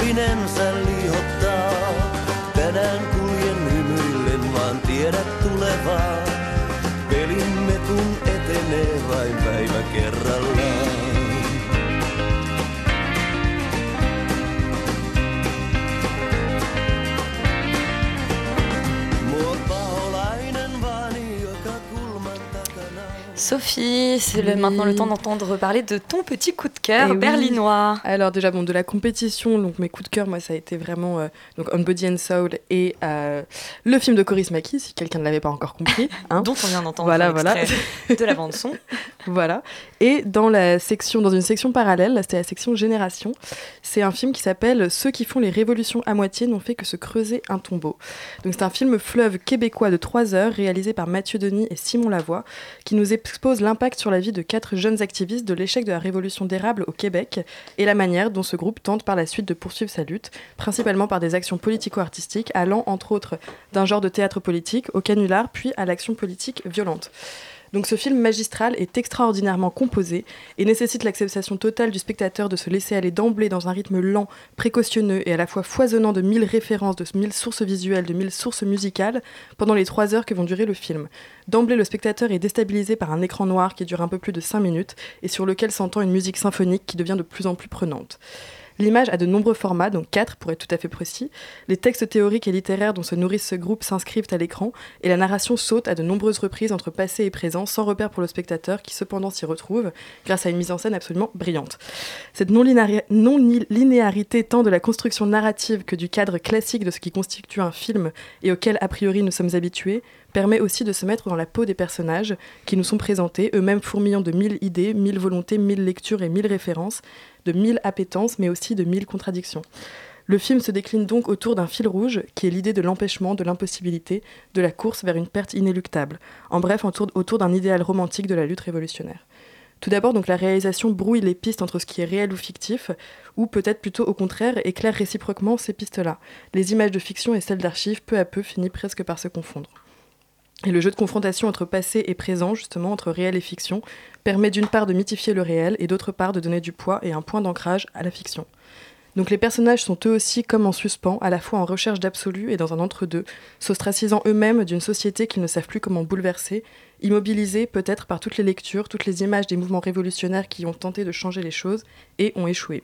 Speaker 7: Unin siipinensä liihottaa. Tänään kuljen hymyillen, vaan tiedät tulevaa. Pelimme kun etenee vain päivä kerrallaan.
Speaker 2: Sophie, c'est maintenant le temps d'entendre parler de ton petit coup de cœur
Speaker 6: oui.
Speaker 2: berlinois.
Speaker 6: Alors déjà bon de la compétition donc mes coups de cœur moi ça a été vraiment euh, donc On Body and Soul et euh, le film de Coris Maki si quelqu'un ne l'avait pas encore compris [laughs] hein.
Speaker 2: Dont on vient d'entendre
Speaker 6: voilà voilà
Speaker 2: de la bande son. [laughs]
Speaker 6: voilà et dans la section dans une section parallèle c'était la section génération c'est un film qui s'appelle Ceux qui font les révolutions à moitié n'ont fait que se creuser un tombeau donc c'est un film fleuve québécois de 3 heures réalisé par Mathieu Denis et Simon Lavoie qui nous expose l'impact sur la vie de quatre jeunes activistes de l'échec de la révolution d'érable au Québec et la manière dont ce groupe tente par la suite de poursuivre sa lutte, principalement par des actions politico-artistiques allant entre autres d'un genre de théâtre politique au canular puis à l'action politique violente. Donc ce film magistral est extraordinairement composé et nécessite l'acceptation totale du spectateur de se laisser aller d'emblée dans un rythme lent, précautionneux et à la fois foisonnant de mille références, de mille sources visuelles, de mille sources musicales pendant les trois heures que vont durer le film. D'emblée, le spectateur est déstabilisé par un écran noir qui dure un peu plus de 5 minutes et sur lequel s'entend une musique symphonique qui devient de plus en plus prenante. L'image a de nombreux formats, donc quatre pour être tout à fait précis. Les textes théoriques et littéraires dont se nourrissent ce groupe s'inscrivent à l'écran et la narration saute à de nombreuses reprises entre passé et présent sans repère pour le spectateur qui cependant s'y retrouve grâce à une mise en scène absolument brillante. Cette non-linéari- non-linéarité tant de la construction narrative que du cadre classique de ce qui constitue un film et auquel a priori nous sommes habitués permet aussi de se mettre dans la peau des personnages qui nous sont présentés, eux-mêmes fourmillant de mille idées, mille volontés, mille lectures et mille références, de mille appétences, mais aussi de mille contradictions. Le film se décline donc autour d'un fil rouge qui est l'idée de l'empêchement, de l'impossibilité, de la course vers une perte inéluctable. En bref, autour, d'un idéal romantique de la lutte révolutionnaire. Tout d'abord, donc la réalisation brouille les pistes entre ce qui est réel ou fictif, ou peut-être plutôt au contraire éclaire réciproquement ces pistes-là. Les images de fiction et celles d'archives, peu à peu, finissent presque par se confondre. Et le jeu de confrontation entre passé et présent, justement, entre réel et fiction, permet d'une part de mythifier le réel et d'autre part de donner du poids et un point d'ancrage à la fiction. Donc les personnages sont eux aussi comme en suspens, à la fois en recherche d'absolu et dans un entre-deux, s'ostracisant eux-mêmes d'une société qu'ils ne savent plus comment bouleverser, immobilisés peut-être par toutes les lectures, toutes les images des mouvements révolutionnaires qui ont tenté de changer les choses et ont échoué.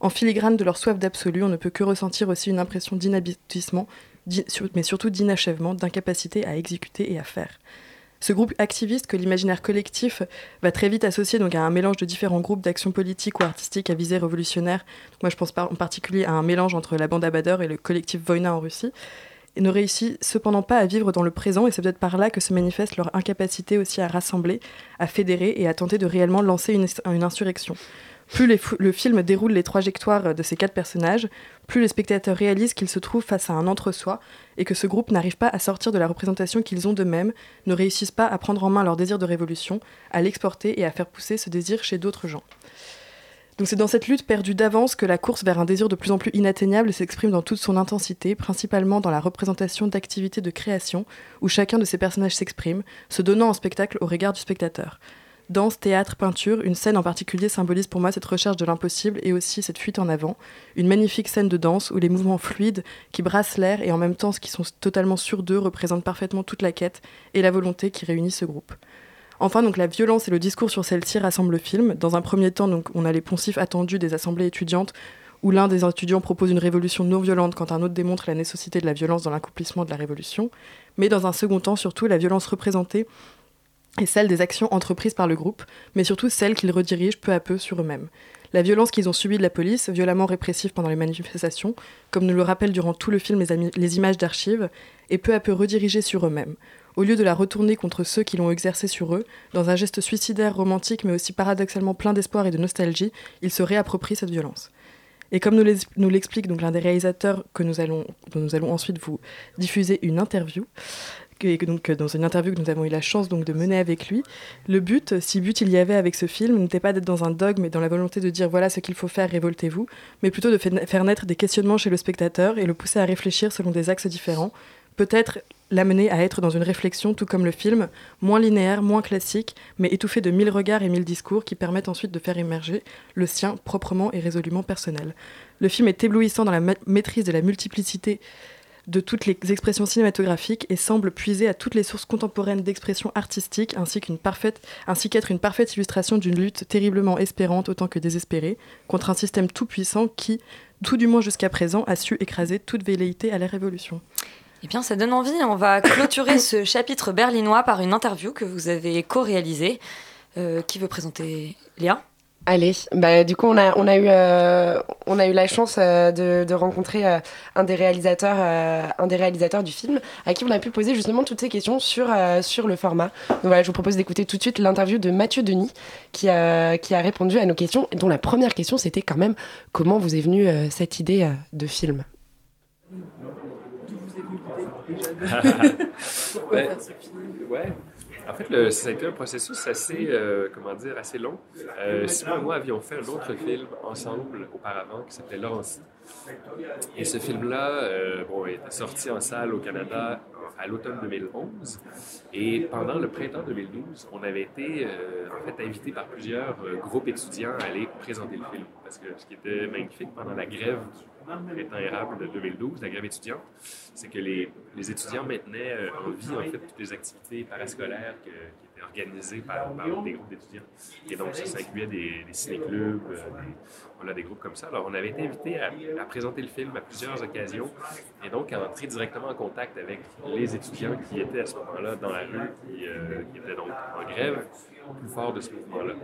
Speaker 6: En filigrane de leur soif d'absolu, on ne peut que ressentir aussi une impression d'inhabitissement, mais surtout d'inachèvement, d'incapacité à exécuter et à faire. Ce groupe activiste que l'imaginaire collectif va très vite associer donc à un mélange de différents groupes d'action politique ou artistique à visée révolutionnaire. Moi je pense en particulier à un mélange entre la bande Abader et le collectif Voïna en Russie. Et ne réussit cependant pas à vivre dans le présent et c'est peut-être par là que se manifeste leur incapacité aussi à rassembler, à fédérer et à tenter de réellement lancer une insurrection. Plus le film déroule les trajectoires de ces quatre personnages, plus les spectateurs réalisent qu'ils se trouvent face à un entre-soi et que ce groupe n'arrive pas à sortir de la représentation qu'ils ont d'eux-mêmes, ne réussissent pas à prendre en main leur désir de révolution, à l'exporter et à faire pousser ce désir chez d'autres gens. Donc c'est dans cette lutte perdue d'avance que la course vers un désir de plus en plus inatteignable s'exprime dans toute son intensité, principalement dans la représentation d'activités de création, où chacun de ces personnages s'exprime, se donnant en spectacle au regard du spectateur. Danse, théâtre, peinture, une scène en particulier symbolise pour moi cette recherche de l'impossible et aussi cette fuite en avant. Une magnifique scène de danse où les mouvements fluides qui brassent l'air et en même temps ce qui sont totalement sur d'eux représentent parfaitement toute la quête et la volonté qui réunit ce groupe. Enfin, donc la violence et le discours sur celle-ci rassemblent le film. Dans un premier temps, on a les poncifs attendus des assemblées étudiantes où l'un des étudiants propose une révolution non violente quand un autre démontre la nécessité de la violence dans l'accomplissement de la révolution. Mais dans un second temps, surtout, la violence représentée est celle des actions entreprises par le groupe, mais surtout celle qu'ils redirigent peu à peu sur eux-mêmes. La violence qu'ils ont subie de la police, violemment répressive pendant les manifestations, comme nous le rappellent durant tout le film les, images d'archives, est peu à peu redirigée sur eux-mêmes. Au lieu de la retourner contre ceux qui l'ont exercée sur eux, dans un geste suicidaire, romantique, mais aussi paradoxalement plein d'espoir et de nostalgie, ils se réapproprient cette violence. Et comme nous l'explique donc l'un des réalisateurs que dont nous allons ensuite vous diffuser une interview, et donc euh, dans une interview que nous avons eu la chance donc de mener avec lui, le but, si but il y avait avec ce film, n'était pas d'être dans un dogme et dans la volonté de dire voilà ce qu'il faut faire, révoltez-vous, mais plutôt de fa- faire naître des questionnements chez le spectateur et le pousser à réfléchir selon des axes différents, peut-être l'amener à être dans une réflexion tout comme le film, moins linéaire, moins classique, mais étouffé de mille regards et mille discours qui permettent ensuite de faire émerger le sien proprement et résolument personnel. Le film est éblouissant dans la ma- maîtrise de la multiplicité de toutes les expressions cinématographiques et semble puiser à toutes les sources contemporaines d'expression artistique ainsi qu'une parfaite ainsi qu'être une parfaite illustration d'une lutte terriblement espérante autant que désespérée contre un système tout puissant qui tout du moins jusqu'à présent a su écraser toute velléité à la révolution.
Speaker 2: Eh bien, ça donne envie. On va clôturer ce [coughs] chapitre berlinois par une interview que vous avez co-réalisée. Euh, qui veut présenter Léa
Speaker 4: Allez, bah, du coup, on a, on a, eu, euh, on a eu la chance euh, de, rencontrer euh, un, des réalisateurs, un des réalisateurs du film, à qui on a pu poser justement toutes ces questions sur, sur le format. Donc voilà, je vous propose d'écouter tout de suite l'interview de Mathieu Denis, qui a, qui a répondu à nos questions, dont la première question, c'était quand même comment vous est venue cette idée de film? [laughs]
Speaker 8: Ouais. Ouais. En fait, le- ça a été un processus assez, euh, comment dire, assez long. Euh, Simon et moi avions fait un autre film ensemble auparavant qui s'appelait Laurency. Et ce film-là, euh, bon, était sorti en salle au Canada à l'automne 2011. Et pendant le printemps 2012, on avait été euh, en fait invité par plusieurs euh, groupes étudiants à aller présenter le film. Parce que ce qui était magnifique pendant la grève du printemps érable de 2012, la grève étudiante, c'est que les, les étudiants maintenaient euh, en vie en fait toutes les activités parascolaires qui étaient organisées par, des groupes d'étudiants. Et donc ça, ça des, des ciné-clubs, euh, des, voilà, des groupes comme ça. Alors on avait été invité à, présenter le film à plusieurs occasions et donc à entrer directement en contact avec les étudiants qui étaient à ce moment-là dans la rue, qui, euh, étaient donc en grève plus fort de ce mouvement-là.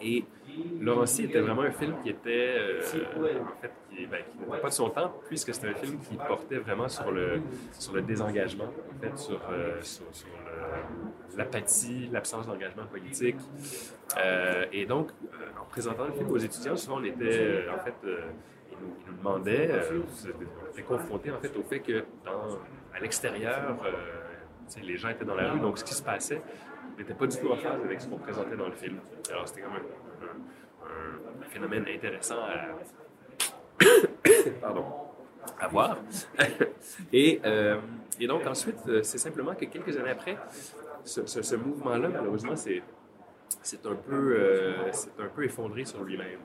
Speaker 8: Et Laurency était vraiment un film qui était, en fait, qui, ben, pas de son temps, puisque c'était un film qui portait vraiment sur le, sur le désengagement, en fait, sur, euh, sur, l'apathie, l'absence d'engagement politique. Euh, et donc, euh, en présentant le film aux étudiants, souvent on était, en fait, ils, nous, demandaient, on était confrontés en fait au fait que à l'extérieur, les gens étaient dans la rue, donc ce qui se passait n'était pas du tout en phase avec ce qu'on présentait dans le film. Alors c'était un, un- un- un phénomène intéressant à, [coughs] pardon, à voir. [laughs] et, euh, et donc ensuite, euh, c'est simplement que quelques années après, ce, ce- mouvement-là, malheureusement, c'est c'est un peu euh, c'est un peu effondré sur lui-même.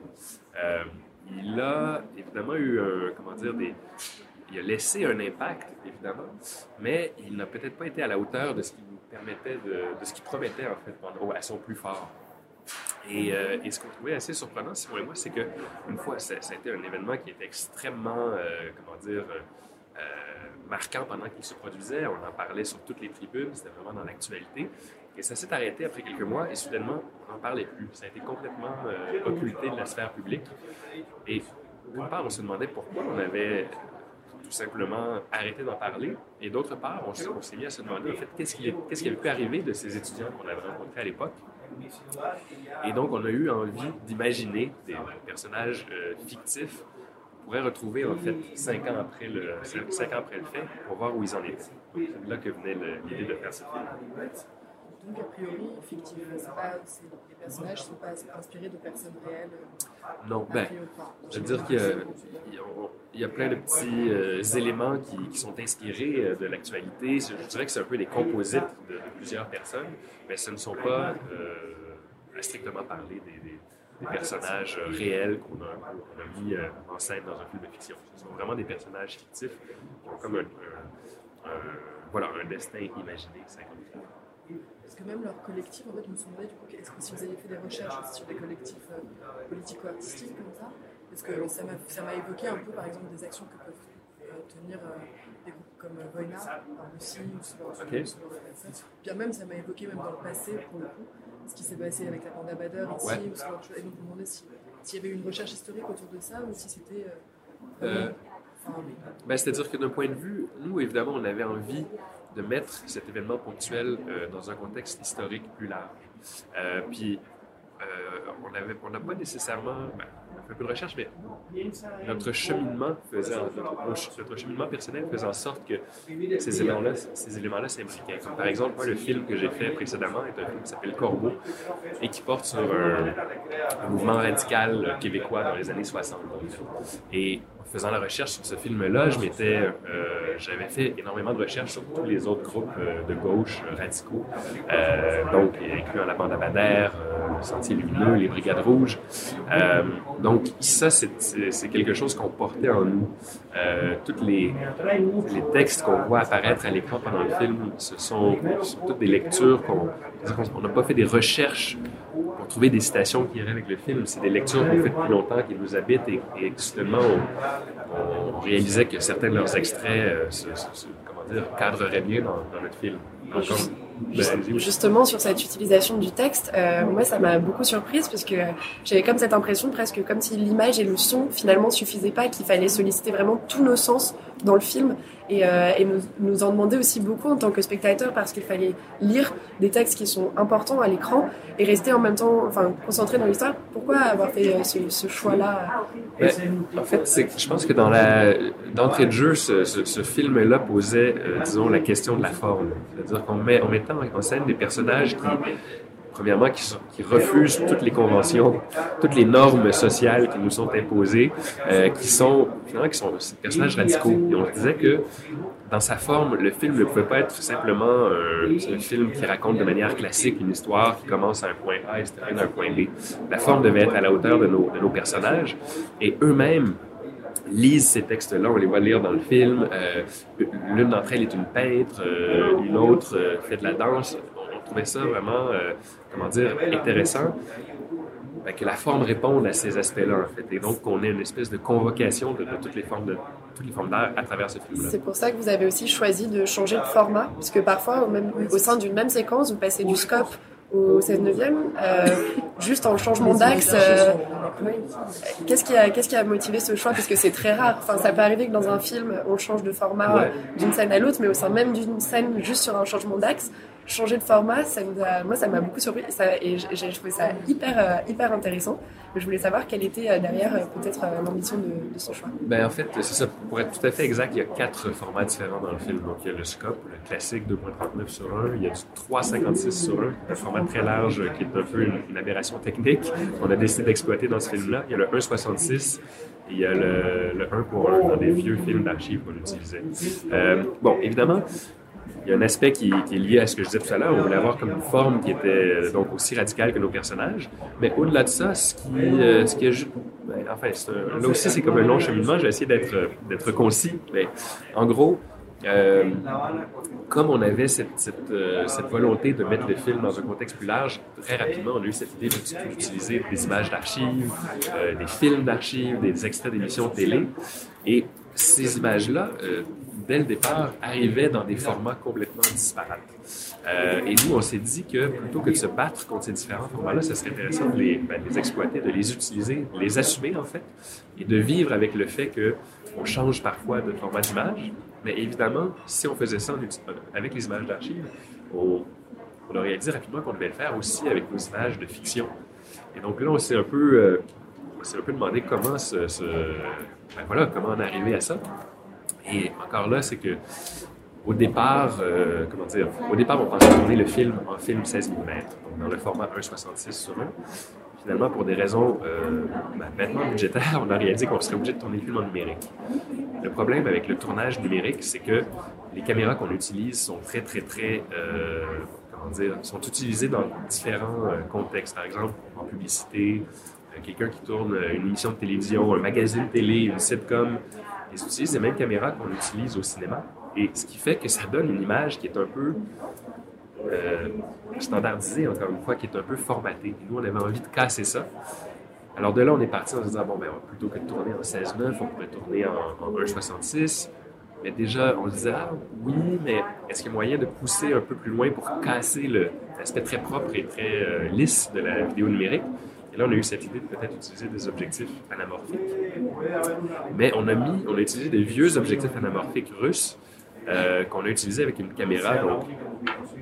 Speaker 8: Il a évidemment eu un, comment dire des il a laissé un impact évidemment, mais il n'a peut-être pas été à la hauteur de ce qui nous permettait de, de ce qu'il promettait en fait à son plus fort. Et, euh, et ce qu'on trouvait assez surprenant, Simon et moi, c'est que une fois, ça, a été un événement qui était extrêmement, euh, comment dire, euh, marquant pendant qu'il se produisait. On en parlait sur toutes les tribunes, c'était vraiment dans l'actualité. Et ça s'est arrêté après quelques mois et soudainement, on n'en parlait plus. Ça a été complètement occulté de la sphère publique. Et d'une part, on se demandait pourquoi on avait tout simplement arrêté d'en parler. Et d'autre part, on, s'est mis à se demander en fait qu'est-ce qui avait pu arriver de ces étudiants qu'on avait rencontrés à l'époque. Et donc, on a eu envie d'imaginer des personnages euh, fictifs qu'on pourrait retrouver en fait cinq ans après le cinq ans après le fait pour voir où ils en étaient. Donc, c'est là que venait l'idée de faire ce film.
Speaker 6: Donc, a priori, fictif, pas, les personnages ne sont pas inspirés de personnes réelles. euh,
Speaker 8: Non,
Speaker 6: a
Speaker 8: ben, je veux dire qu'il y a, y plein de petits euh, éléments qui, qui sont inspirés euh, de l'actualité. Je dirais que c'est un peu des composites de, de plusieurs personnes, mais ce ne sont pas, à strictement parler, des, des- des personnages réels qu'on a, mis en scène dans un film de fiction. Ce sont vraiment des personnages fictifs qui ont comme un, un- un- voilà, un destin imaginé.
Speaker 6: Parce que même leur collectif, en fait, je me suis demandé du coup, est-ce que si vous avez fait des recherches sur des collectifs euh, politico-artistiques comme ça, parce que ça m'a, ça m'a évoqué un peu, par exemple, des actions que peuvent euh, tenir euh, des groupes comme Voina en Russie ou ce genre,
Speaker 8: Ok.
Speaker 6: ce genre de personnes. Bien même, ça m'a évoqué même dans le passé, pour le coup, ce qui s'est passé avec la bande à Bader ici
Speaker 8: Ouais.
Speaker 6: ou ce genre de choses. Et donc, je me demandais si- s'il y avait eu une recherche historique autour de ça ou si c'était. euh,
Speaker 8: Euh,
Speaker 6: enfin,
Speaker 8: Ben, C'est-à-dire que d'un point de vue, nous, évidemment, on avait envie de mettre cet événement ponctuel euh, dans un contexte historique plus large. Euh, puis, euh, on n'a pas nécessairement, ben, on a fait un peu de recherche, mais notre cheminement faisait, en- notre, cheminement personnel faisait en sorte que ces éléments-là, ces éléments-là s'imbriquaient. Par exemple, moi, le film que j'ai fait précédemment est un film qui s'appelle Corbeau et qui porte sur un, mouvement radical québécois dans les années 60. Et en faisant la recherche sur ce film-là, je m'étais, euh, j'avais fait énormément de recherches sur tous les autres groupes euh, de gauche euh, radicaux, donc incluant la bande à le Sentier Lumineux, les Brigades Rouges. Donc ça, c'est, quelque chose qu'on portait en nous. Toutes les, les textes qu'on voit apparaître à l'écran pendant le film, ce sont, toutes des lectures qu'on, on n'a pas fait des recherches pour trouver des citations qui iraient avec le film. C'est des lectures qu'on fait depuis longtemps, qui nous habitent et justement, on, réalisait que certains de leurs extraits euh, se, comment dire, cadreraient bien dans, notre film.
Speaker 9: Justement, sur cette utilisation du texte, euh, moi, ça m'a beaucoup surprise parce que j'avais comme cette impression, presque comme si l'image et le son finalement suffisaient pas, qu'il fallait solliciter vraiment tous nos sens dans le film et, euh, et nous, nous en demander aussi beaucoup en tant que spectateur parce qu'il fallait lire des textes qui sont importants à l'écran et rester en même temps, enfin, concentré dans l'histoire. Pourquoi avoir fait euh, ce, ce choix-là?
Speaker 8: Ben, en fait, c'est je pense que dans la d'entrée de jeu, ce, ce- ce film-là posait, euh, disons, la question de la forme. C'est-à-dire qu'on met, en scène des personnages qui, premièrement, qui, refusent toutes les conventions, toutes les normes sociales qui nous sont imposées, euh, qui sont, finalement, qui sont des personnages radicaux. Et on disait que dans sa forme, le film ne pouvait pas être simplement un, un film qui raconte de manière classique une histoire qui commence à un point A et se termine à un point B. La forme devait être à la hauteur de nos, de nos personnages et eux-mêmes lisent ces textes-là, on les voit lire dans le film. Euh, L'une d'entre elles est une peintre, euh, une autre euh, fait de la danse. On, trouvait ça vraiment, comment dire, intéressant. Que la forme réponde à ces aspects-là, en fait. Et donc, qu'on ait une espèce de convocation de, toutes les formes de toutes les formes d'art à travers ce film-là.
Speaker 9: C'est pour ça que vous avez aussi choisi de changer de format, parce que parfois, au, même, au sein d'une même séquence, vous passez du scope au 16 neuvième, euh, juste en changement d'axe. euh. Qu'est-ce qui, a, qu'est-ce qui a motivé ce choix? Parce que c'est très rare. Enfin, ça peut arriver que dans un film, on change de format
Speaker 8: Ouais.
Speaker 9: d'une scène à l'autre, mais au sein même d'une scène, juste sur un changement d'axe, changer de format, ça nous a- moi, ça m'a beaucoup surpris. Et j'ai trouvé ça hyper, euh, hyper intéressant. Je voulais savoir quelle était euh, derrière euh, peut-être l'ambition de, de ce choix.
Speaker 8: Ben, en fait, c'est ça. Pour être tout à fait exact, il y a quatre formats différents dans le film. Donc, il y a le scope, le classique 2.39 sur 1. Il y a du 3.56 sur 1, un format très large qui est un peu une, aberration technique qu'on a décidé d'exploiter dans ce film-là. Il y a le 1.66 et il y a le, le 1 pour 1 dans des vieux films d'archives qu'on utilisait. Bon, évidemment, il y a un aspect qui, est lié à ce que je disais tout à l'heure. On voulait avoir comme une forme qui était euh, donc aussi radicale que nos personnages. Mais au-delà de ça, ce qui, euh, ce qui est ben, enfin, c'est un- là aussi, c'est comme un long cheminement. Je vais essayer d'être, euh, concis. Mais en gros, comme on avait cette, volonté de mettre le film dans un contexte plus large, très rapidement, on a eu cette idée d'ut- d'utiliser des images d'archives, des films d'archives, des extraits d'émissions télé. Et ces images-là, dès le départ, arrivaient dans des formats complètement disparates. Euh, et nous, on s'est dit que plutôt que de se battre contre ces différents formats-là, ce serait intéressant de les, ben, exploiter, de les utiliser, de les assumer en fait, et de vivre avec le fait que on change parfois de format d'image. Mais évidemment, si on faisait ça uti- avec les images d'archives, on, on a réalisé rapidement qu'on devait le faire aussi avec nos images de fiction. Et donc là, on s'est un peu, euh, on s'est un peu demandé comment se, se- ben voilà, comment en arriver à ça. Et encore là, c'est que au départ, euh, comment dire, au départ, on pensait tourner le film en film 16 mm, donc dans le format 1,66 sur 1. Finalement, pour des raisons euh, ben, bêtement budgétaires, [laughs] on a réalisé qu'on serait obligé de tourner le film en numérique. Le problème avec le tournage numérique, c'est que les caméras qu'on utilise sont très, très, très, euh, comment dire, sont utilisées dans différents euh, contextes. Par exemple, en publicité, quelqu'un qui tourne une émission de télévision, un magazine télé, une sitcom, ils utilisent les mêmes caméras qu'on utilise au cinéma. Et ce qui fait que ça donne une image qui est un peu euh, standardisée, encore une fois, qui est un peu formatée. Et nous, on avait envie de casser ça. Alors de là, on est parti en se disant, bon, ben, plutôt que de tourner en 16.9, on pourrait tourner en, en 1.66. Mais déjà, on se disait, ah oui, mais est-ce qu'il y a moyen de pousser un peu plus loin pour casser l'aspect très propre et très euh, lisse de la vidéo numérique? Et là, on a eu cette idée de peut-être utiliser des objectifs anamorphiques. Mais on a mis, on a utilisé des vieux objectifs anamorphiques russes euh, qu'on a utilisés avec une caméra donc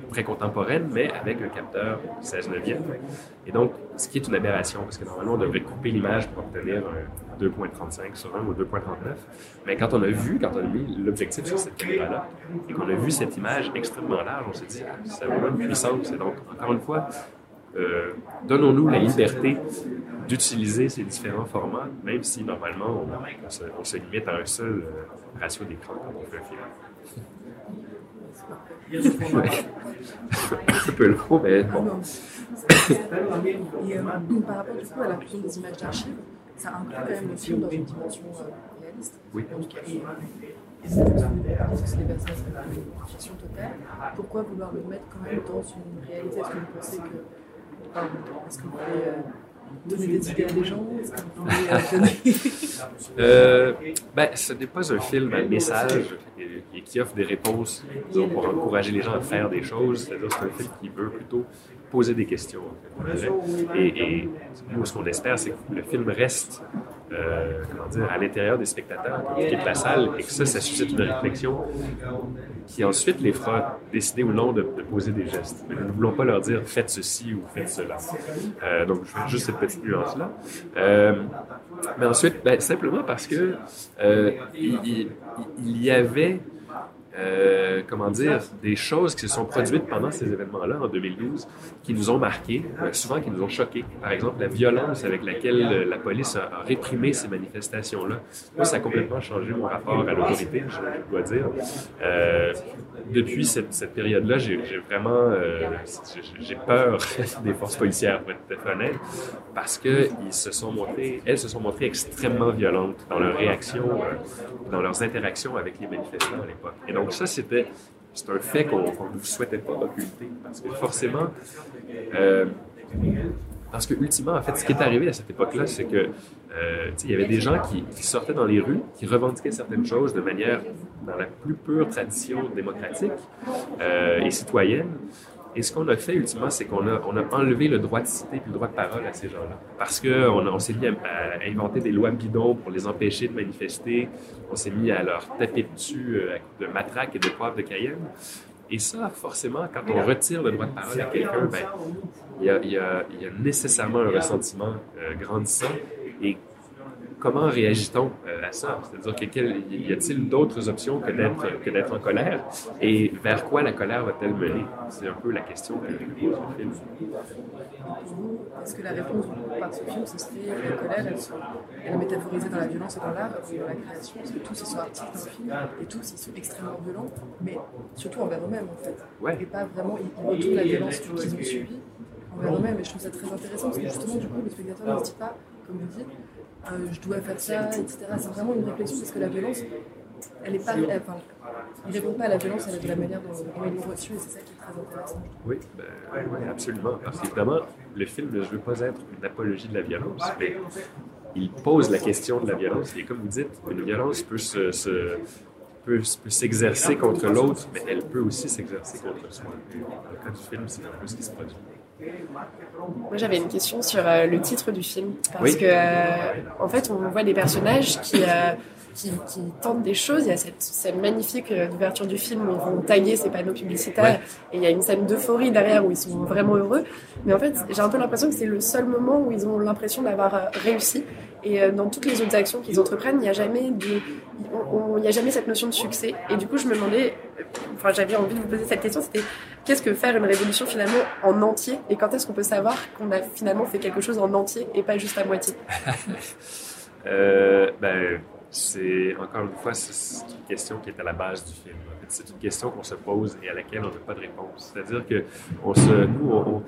Speaker 8: très contemporaine, mais avec un capteur 16 neuvième. Et donc, ce qui est une aberration, parce que normalement, on devrait couper l'image pour obtenir un 2.35 sur 1 ou 2.39. Mais quand on a vu, quand on a mis l'objectif sur cette caméra-là, et qu'on a vu cette image extrêmement large, on s'est dit, ah, a vraiment une puissance. Et donc, encore une fois, donnons-nous la liberté d'utiliser ces différents formats, même si normalement on, on se, on se limite à un seul euh, ratio d'écran quand on fait un film. [laughs] Un peu long, mais bon.
Speaker 10: Et euh, par rapport du coup à l'inclusion des images d'archives, ça inclut quand même le film dans une dimension euh, réaliste.
Speaker 8: Oui.
Speaker 10: Donc, et, et c'est parce que c'est des personnages de fiction totale. Pourquoi vouloir le mettre quand même dans une réalité? Est-ce que vous pensez que Est-ce que vous voulez euh, donner des idées à des gens Est-ce que vous voulez euh, donner...
Speaker 8: Euh, ben, ce n'est pas un film à message et, qui offre des réponses disons, pour encourager les gens à faire des choses. C'est-à-dire c'est un film qui veut plutôt poser des questions. Et, et nous, ce qu'on espère, c'est que le film reste euh, comment dire, à l'intérieur des spectateurs qui quittent la salle et que ça, ça suscite une réflexion qui ensuite les fera décider ou non de, de poser des gestes. Mais nous ne voulons pas leur dire faites ceci ou faites cela. Euh, donc, je fais juste cette petite nuance-là. Euh, mais ensuite, ben, simplement parce que euh, il, il- il y avait, euh, comment dire, des choses qui se sont produites pendant ces événements-là en 2012 qui nous ont marqués, euh, souvent qui nous ont choqués. Par exemple, la violence avec laquelle euh, la police a, réprimé ces manifestations-là. Moi, ça a complètement changé mon rapport à l'autorité, je, dois dire. Depuis cette, période-là, j'ai vraiment j'ai- peur [laughs] des forces policières, pour être honnête, parce que ils se sont montrés, elles se sont montrées extrêmement violentes dans leurs réactions, dans leurs interactions avec les manifestants à l'époque. Donc ça, c'était c'est un fait qu'on ne souhaitait pas occulter, parce que forcément, euh, parce que ultimement, en fait, ce qui est arrivé à cette époque-là, c'est que euh, il y avait des gens qui, qui sortaient dans les rues, qui revendiquaient certaines choses de manière dans la plus pure tradition démocratique euh, et citoyenne. Et ce qu'on a fait ultimement, c'est qu'on a, on a enlevé le droit de cité puis le droit de parole à ces gens-là. Parce qu'on on, s'est mis à, à inventer des lois bidons pour les empêcher de manifester. On s'est mis à leur taper dessus euh, à de matraque et de poivre de Cayenne. Et ça, forcément, quand on retire le droit de parole à quelqu'un, ben, il y a, il y il y a nécessairement un ressentiment euh, grandissant. Et comment réagit-on euh, à ça? C'est-à-dire que quel- y a-t-il d'autres options que d'être que d'être en colère? Et vers quoi la colère va-t-elle mener? C'est un peu la question que pose le film.
Speaker 10: Est-ce que la réponse par ce film, ce serait que la colère, elle, est métaphorisée dans la violence et dans l'art dans la création? Parce que tous ils sont artistes dans le film et tous ils sont extrêmement violents, mais surtout envers eux-mêmes en fait.
Speaker 8: Ouais.
Speaker 10: Et pas vraiment, ils, ils retournent la violence qu'ils ont subie envers eux-mêmes. Et je trouve ça très intéressant parce que justement, du coup, le spectateur ne se dit pas, comme vous dites, euh, je dois faire ça, etc. C'est vraiment une réflexion parce que la violence, elle est pas. elle- enfin, ils répondent pas à la violence elle est de la manière dont, dont ils l'ont reçue et c'est ça qui est très intéressant.
Speaker 8: Oui, ben, absolument. Parce qu'évidemment, le film ne veut pas être une apologie de la violence, mais il pose la question de la violence. Et comme vous dites, une violence peut se, se- peut, peut s'exercer contre l'autre, mais elle peut aussi s'exercer contre soi. Et Dans le cas du film, c'est un peu ce qui se produit.
Speaker 9: Moi, j'avais une question sur euh, le titre du film. Parce
Speaker 8: Oui.
Speaker 9: que, euh, en fait, on voit des personnages qui, euh, qui, qui tentent des choses. Il y a cette scène magnifique d'ouverture du film où ils vont taguer ces panneaux publicitaires.
Speaker 8: Ouais.
Speaker 9: Et il y a une scène d'euphorie derrière où ils sont vraiment heureux. Mais en fait, j'ai un peu l'impression que c'est le seul moment où ils ont l'impression d'avoir réussi. Et dans toutes les autres actions qu'ils entreprennent, il n'y a jamais de, on- il n'y a jamais cette notion de succès. Et du coup, je me demandais, enfin, j'avais envie de vous poser cette question, c'était qu'est-ce que faire une révolution finalement en entier? Et quand est-ce qu'on peut savoir qu'on a finalement fait quelque chose en entier et pas juste à moitié? [laughs]
Speaker 8: Euh, ben, c'est encore une fois, une question qui est à la base du film. C'est une question qu'on se pose et à laquelle on n'a pas de réponse. C'est-à-dire que on se, nous, on, on-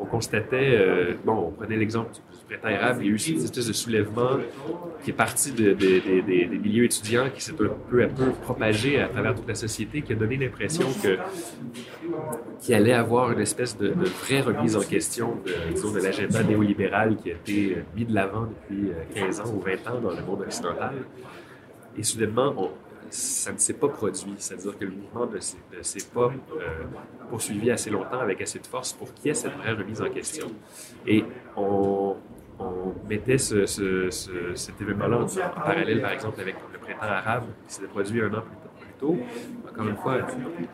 Speaker 8: on constatait, euh, bon, on prenait l'exemple du, du printemps érable, il y a eu cette espèce de soulèvement qui est parti de- de- de- des- milieux étudiants, qui s'est un peu à peu propagé à travers toute la société, qui a donné l'impression que qu'il allait avoir une espèce de, vraie remise en question de, de l'agenda néolibéral qui a été euh, mis de l'avant depuis euh, 15 ans ou 20 ans dans le monde occidental. Et soudainement, on- ça ne s'est pas produit. C'est-à-dire que le mouvement ne s'est, pas euh, poursuivi assez longtemps avec assez de force pour qu'il y ait cette vraie remise en question. Et on, mettait ce, ce- ce- cet événement-là en, parallèle, par exemple, avec le printemps arabe qui s'était produit un an plus, tôt. Encore une fois,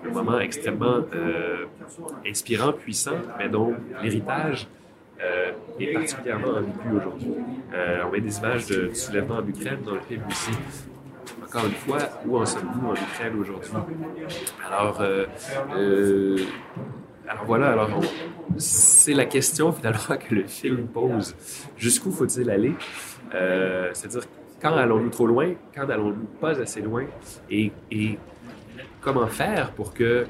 Speaker 8: un, moment extrêmement euh, inspirant, puissant, mais dont l'héritage euh, est particulièrement ambigu aujourd'hui. On met des images de, du soulèvement en Ukraine dans le film aussi. Encore une fois, où en sommes-nous en Ukraine aujourd'hui? Alors, euh, euh, alors voilà, alors c'est la question finalement [laughs] que le film pose. Jusqu'où faut-il aller? Euh, C'est-à-dire, quand allons-nous trop loin? Quand allons-nous pas assez loin? Et, comment faire pour que,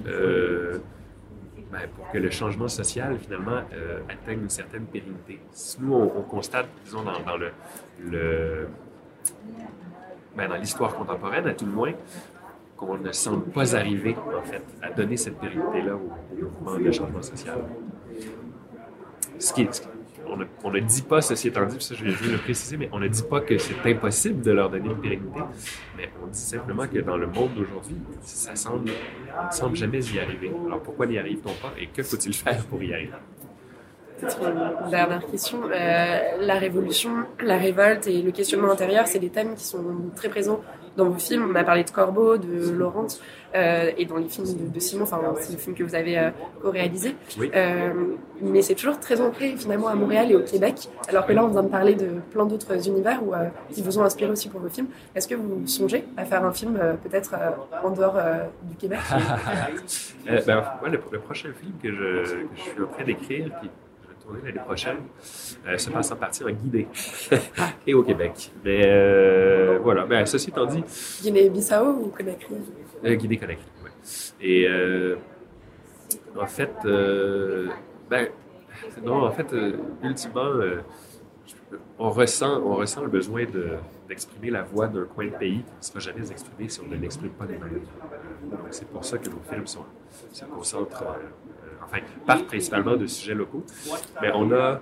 Speaker 8: ben, pour que le changement social, finalement, atteigne une certaine pérennité? Si nous, on, on constate, disons, dans, dans le, le ben, dans l'histoire contemporaine, à tout le moins, qu'on ne semble pas arriver, en fait, à donner cette pérennité-là au, mouvement de changement social. ce qui est- on ne on ne dit pas, ceci étant dit, puis ça je vais le préciser, mais on ne dit pas que c'est impossible de leur donner une pérennité, mais on dit simplement que dans le monde d'aujourd'hui, ça semble, semble jamais y arriver. Alors pourquoi n'y arrive-t-on pas et que faut-il faire pour y arriver?
Speaker 9: Peut-être une dernière question. Euh, la révolution, la révolte et le questionnement intérieur, c'est des thèmes qui sont très présents dans vos films. On a parlé de Corbeau, de Laurent, euh, et dans les films de, de Simon, enfin, c'est le film que vous avez euh, co-réalisé.
Speaker 8: Oui.
Speaker 9: Euh, mais c'est toujours très ancré finalement à Montréal et au Québec. Alors que là, on vient de parler de plein d'autres univers où, euh, qui vous ont inspiré aussi pour vos films. Est-ce que vous songez à faire un film euh, peut-être euh, en dehors euh, du Québec? [laughs]
Speaker 8: Euh, ben, le, le prochain film que je, que je suis en train d'écrire, qui l'année prochaine, euh, se passe en partie en Guinée [laughs] et au Québec. Mais euh, voilà, ben, ceci étant dit,
Speaker 9: Guinée-Bissau ou Conakry
Speaker 8: euh, Guinée Conakry, ouais. Et euh, en fait, euh, ben, non, en fait, euh, ultimement, euh, on ressent, on ressent le besoin de- d'exprimer la voix d'un coin de pays qui ne sera jamais exprimé si on ne l'exprime pas des mêmes. Donc, c'est pour ça que nos films sont, se concentrent, enfin, partent principalement de sujets locaux. Mais on a,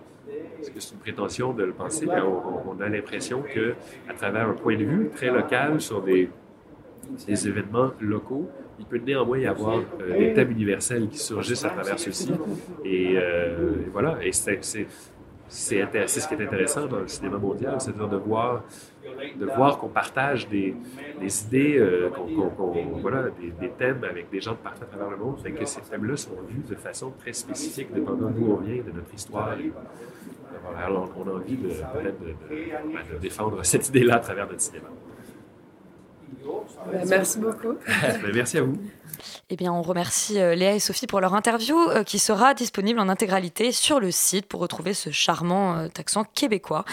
Speaker 8: c'est une prétention de le penser, on, a l'impression que à travers un point de vue très local sur des, événements locaux, il peut néanmoins y avoir euh, des thèmes universels qui surgissent à travers ceux-ci. Et, euh, et voilà, et c'est ce qui est intéressant dans le cinéma mondial, c'est-à-dire de voir, de voir qu'on partage des, des idées, euh, qu'on, qu'on- qu'on- voilà, des, des thèmes avec des gens de partout à travers le monde, fait que ces thèmes-là sont vus de façon très spécifique, dépendant d'où on vient, de notre histoire. Et, voilà, alors on a envie de, peut-être de, de- de défendre cette idée-là à travers notre cinéma.
Speaker 9: Euh, Merci beaucoup. [laughs]
Speaker 8: Ben, merci à vous.
Speaker 2: Eh bien, on remercie euh, Léa et Sophie pour leur interview euh, qui sera disponible en intégralité sur le site pour retrouver ce charmant euh, accent québécois.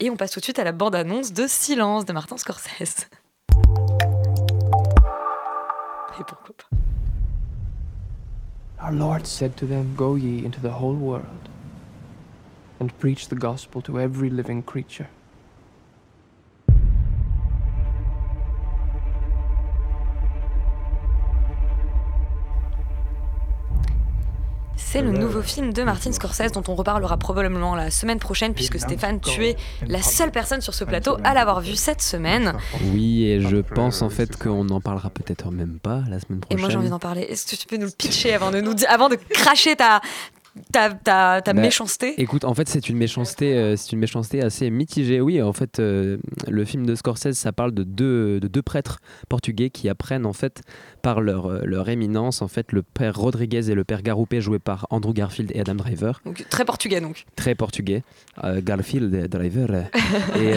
Speaker 2: Et on passe tout de suite à la bande-annonce de Silence de Martin Scorsese. Et pourquoi pas
Speaker 11: Our Lord said to them, Go ye into the whole world and preach the gospel to every living creature.
Speaker 2: C'est le nouveau film de Martin Scorsese dont on reparlera probablement la semaine prochaine puisque Stéphane, tu es la seule personne sur ce plateau à l'avoir vu cette semaine.
Speaker 5: Oui, et je pense en fait qu'on en parlera peut-être même pas la semaine
Speaker 2: Et
Speaker 5: prochaine.
Speaker 2: moi j'ai envie d'en parler. Est-ce que tu peux nous le pitcher avant de, nous, avant de cracher ta, ta, ta, ta
Speaker 5: Bah,
Speaker 2: méchanceté
Speaker 5: Écoute, en fait, c'est une méchanceté, euh, c'est une méchanceté assez mitigée. Oui, en fait, euh, le film de Scorsese, ça parle de deux, de deux prêtres portugais qui apprennent en fait par leur, euh, leur éminence, en fait, le père Rodriguez et le père Garoupé, joués par Andrew Garfield et Adam Driver.
Speaker 2: Donc, Très portugais donc.
Speaker 5: Très portugais, euh, Garfield et Driver, [laughs] et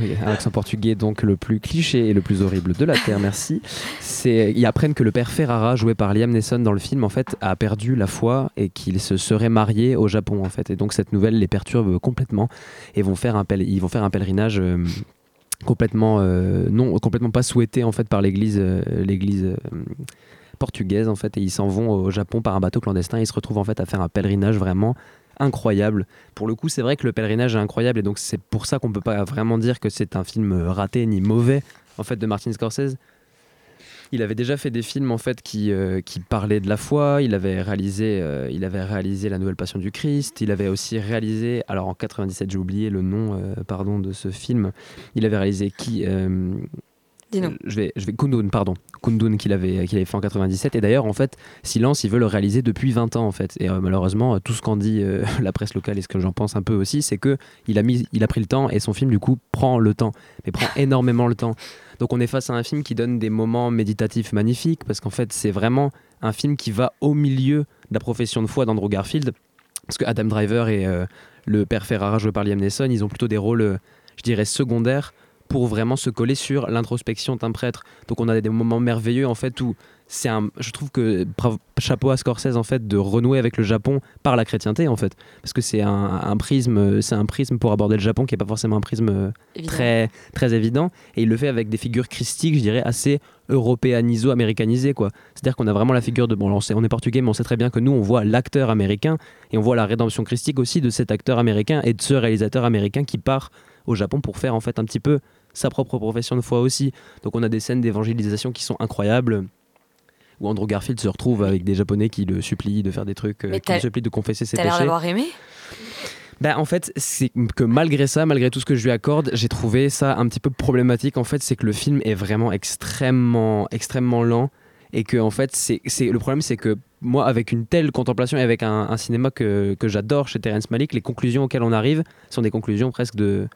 Speaker 5: oui, un accent portugais donc le plus cliché et le plus horrible de la terre. Merci. C'est, ils apprennent que le père Ferrara, joué par Liam Neeson dans le film, en fait, a perdu la foi et qu'il se serait marié au Japon, en fait. Et donc cette nouvelle les perturbe complètement et vont faire un ils vont faire un pèlerinage. euh, complètement euh, non complètement pas souhaité en fait par l'église euh, l'église portugaise en fait et ils s'en vont au Japon par un bateau clandestin ils se retrouvent en fait à faire un pèlerinage vraiment incroyable pour le coup c'est vrai que le pèlerinage est incroyable et donc c'est pour ça qu'on peut pas vraiment dire que c'est un film raté ni mauvais en fait de Martin Scorsese il avait déjà fait des films en fait qui, euh, qui parlaient de la foi. Il avait réalisé, euh, il avait réalisé La Nouvelle Passion du Christ. Il avait aussi réalisé, alors en 97, j'ai oublié le nom, euh, pardon, de ce film. Il avait réalisé qui
Speaker 2: Dis-nous.
Speaker 5: Je vais, je vais Kundun, pardon, Kundun qu'il avait, qu'il avait fait en 97. Et d'ailleurs, en fait, Silence, il veut le réaliser depuis 20 ans en fait. Et euh, malheureusement, tout ce qu'en dit euh, [laughs] la presse locale et ce que j'en pense un peu aussi, c'est que il a mis, il a pris le temps et son film du coup prend le temps, mais prend énormément le temps. Donc on est face à un film qui donne des moments méditatifs magnifiques parce qu'en fait c'est vraiment un film qui va au milieu de la profession de foi d'Andrew Garfield. Parce que Adam Driver et euh, le père Ferrara joué par Liam Neeson ils ont plutôt des rôles euh, je dirais secondaires pour vraiment se coller sur l'introspection d'un prêtre. Donc on a des moments merveilleux en fait où c'est un je trouve que bravo- chapeau à Scorsese en fait de renouer avec le Japon par la chrétienté en fait. Parce que c'est un, un prisme c'est un prisme pour aborder le Japon qui est pas forcément un prisme euh,
Speaker 2: Évident.
Speaker 5: très très évident. Et il le fait avec des figures christiques je dirais assez européaniso américanisées quoi. C'est à dire qu'on a vraiment la figure de bon on, sait- on est portugais mais on sait très bien que nous on voit l'acteur américain et on voit la rédemption christique aussi de cet acteur américain et de ce réalisateur américain qui part au Japon pour faire en fait un petit peu sa propre profession de foi aussi. Donc on a des scènes d'évangélisation qui sont incroyables où Andrew Garfield se retrouve avec des japonais qui le supplient de faire des trucs euh, qui le supplient de confesser ses
Speaker 2: T'as l'air
Speaker 5: péchés
Speaker 2: d'avoir aimé?
Speaker 5: Bah, en fait, c'est que malgré ça, malgré tout ce que je lui accorde, j'ai trouvé ça un petit peu problématique. En fait, c'est que le film est vraiment extrêmement, extrêmement lent. Et que, en fait, c'est, c'est- le problème, c'est que moi, avec une telle contemplation et avec un, un cinéma que, que j'adore chez Terrence Malick, les conclusions auxquelles on arrive sont des conclusions presque de.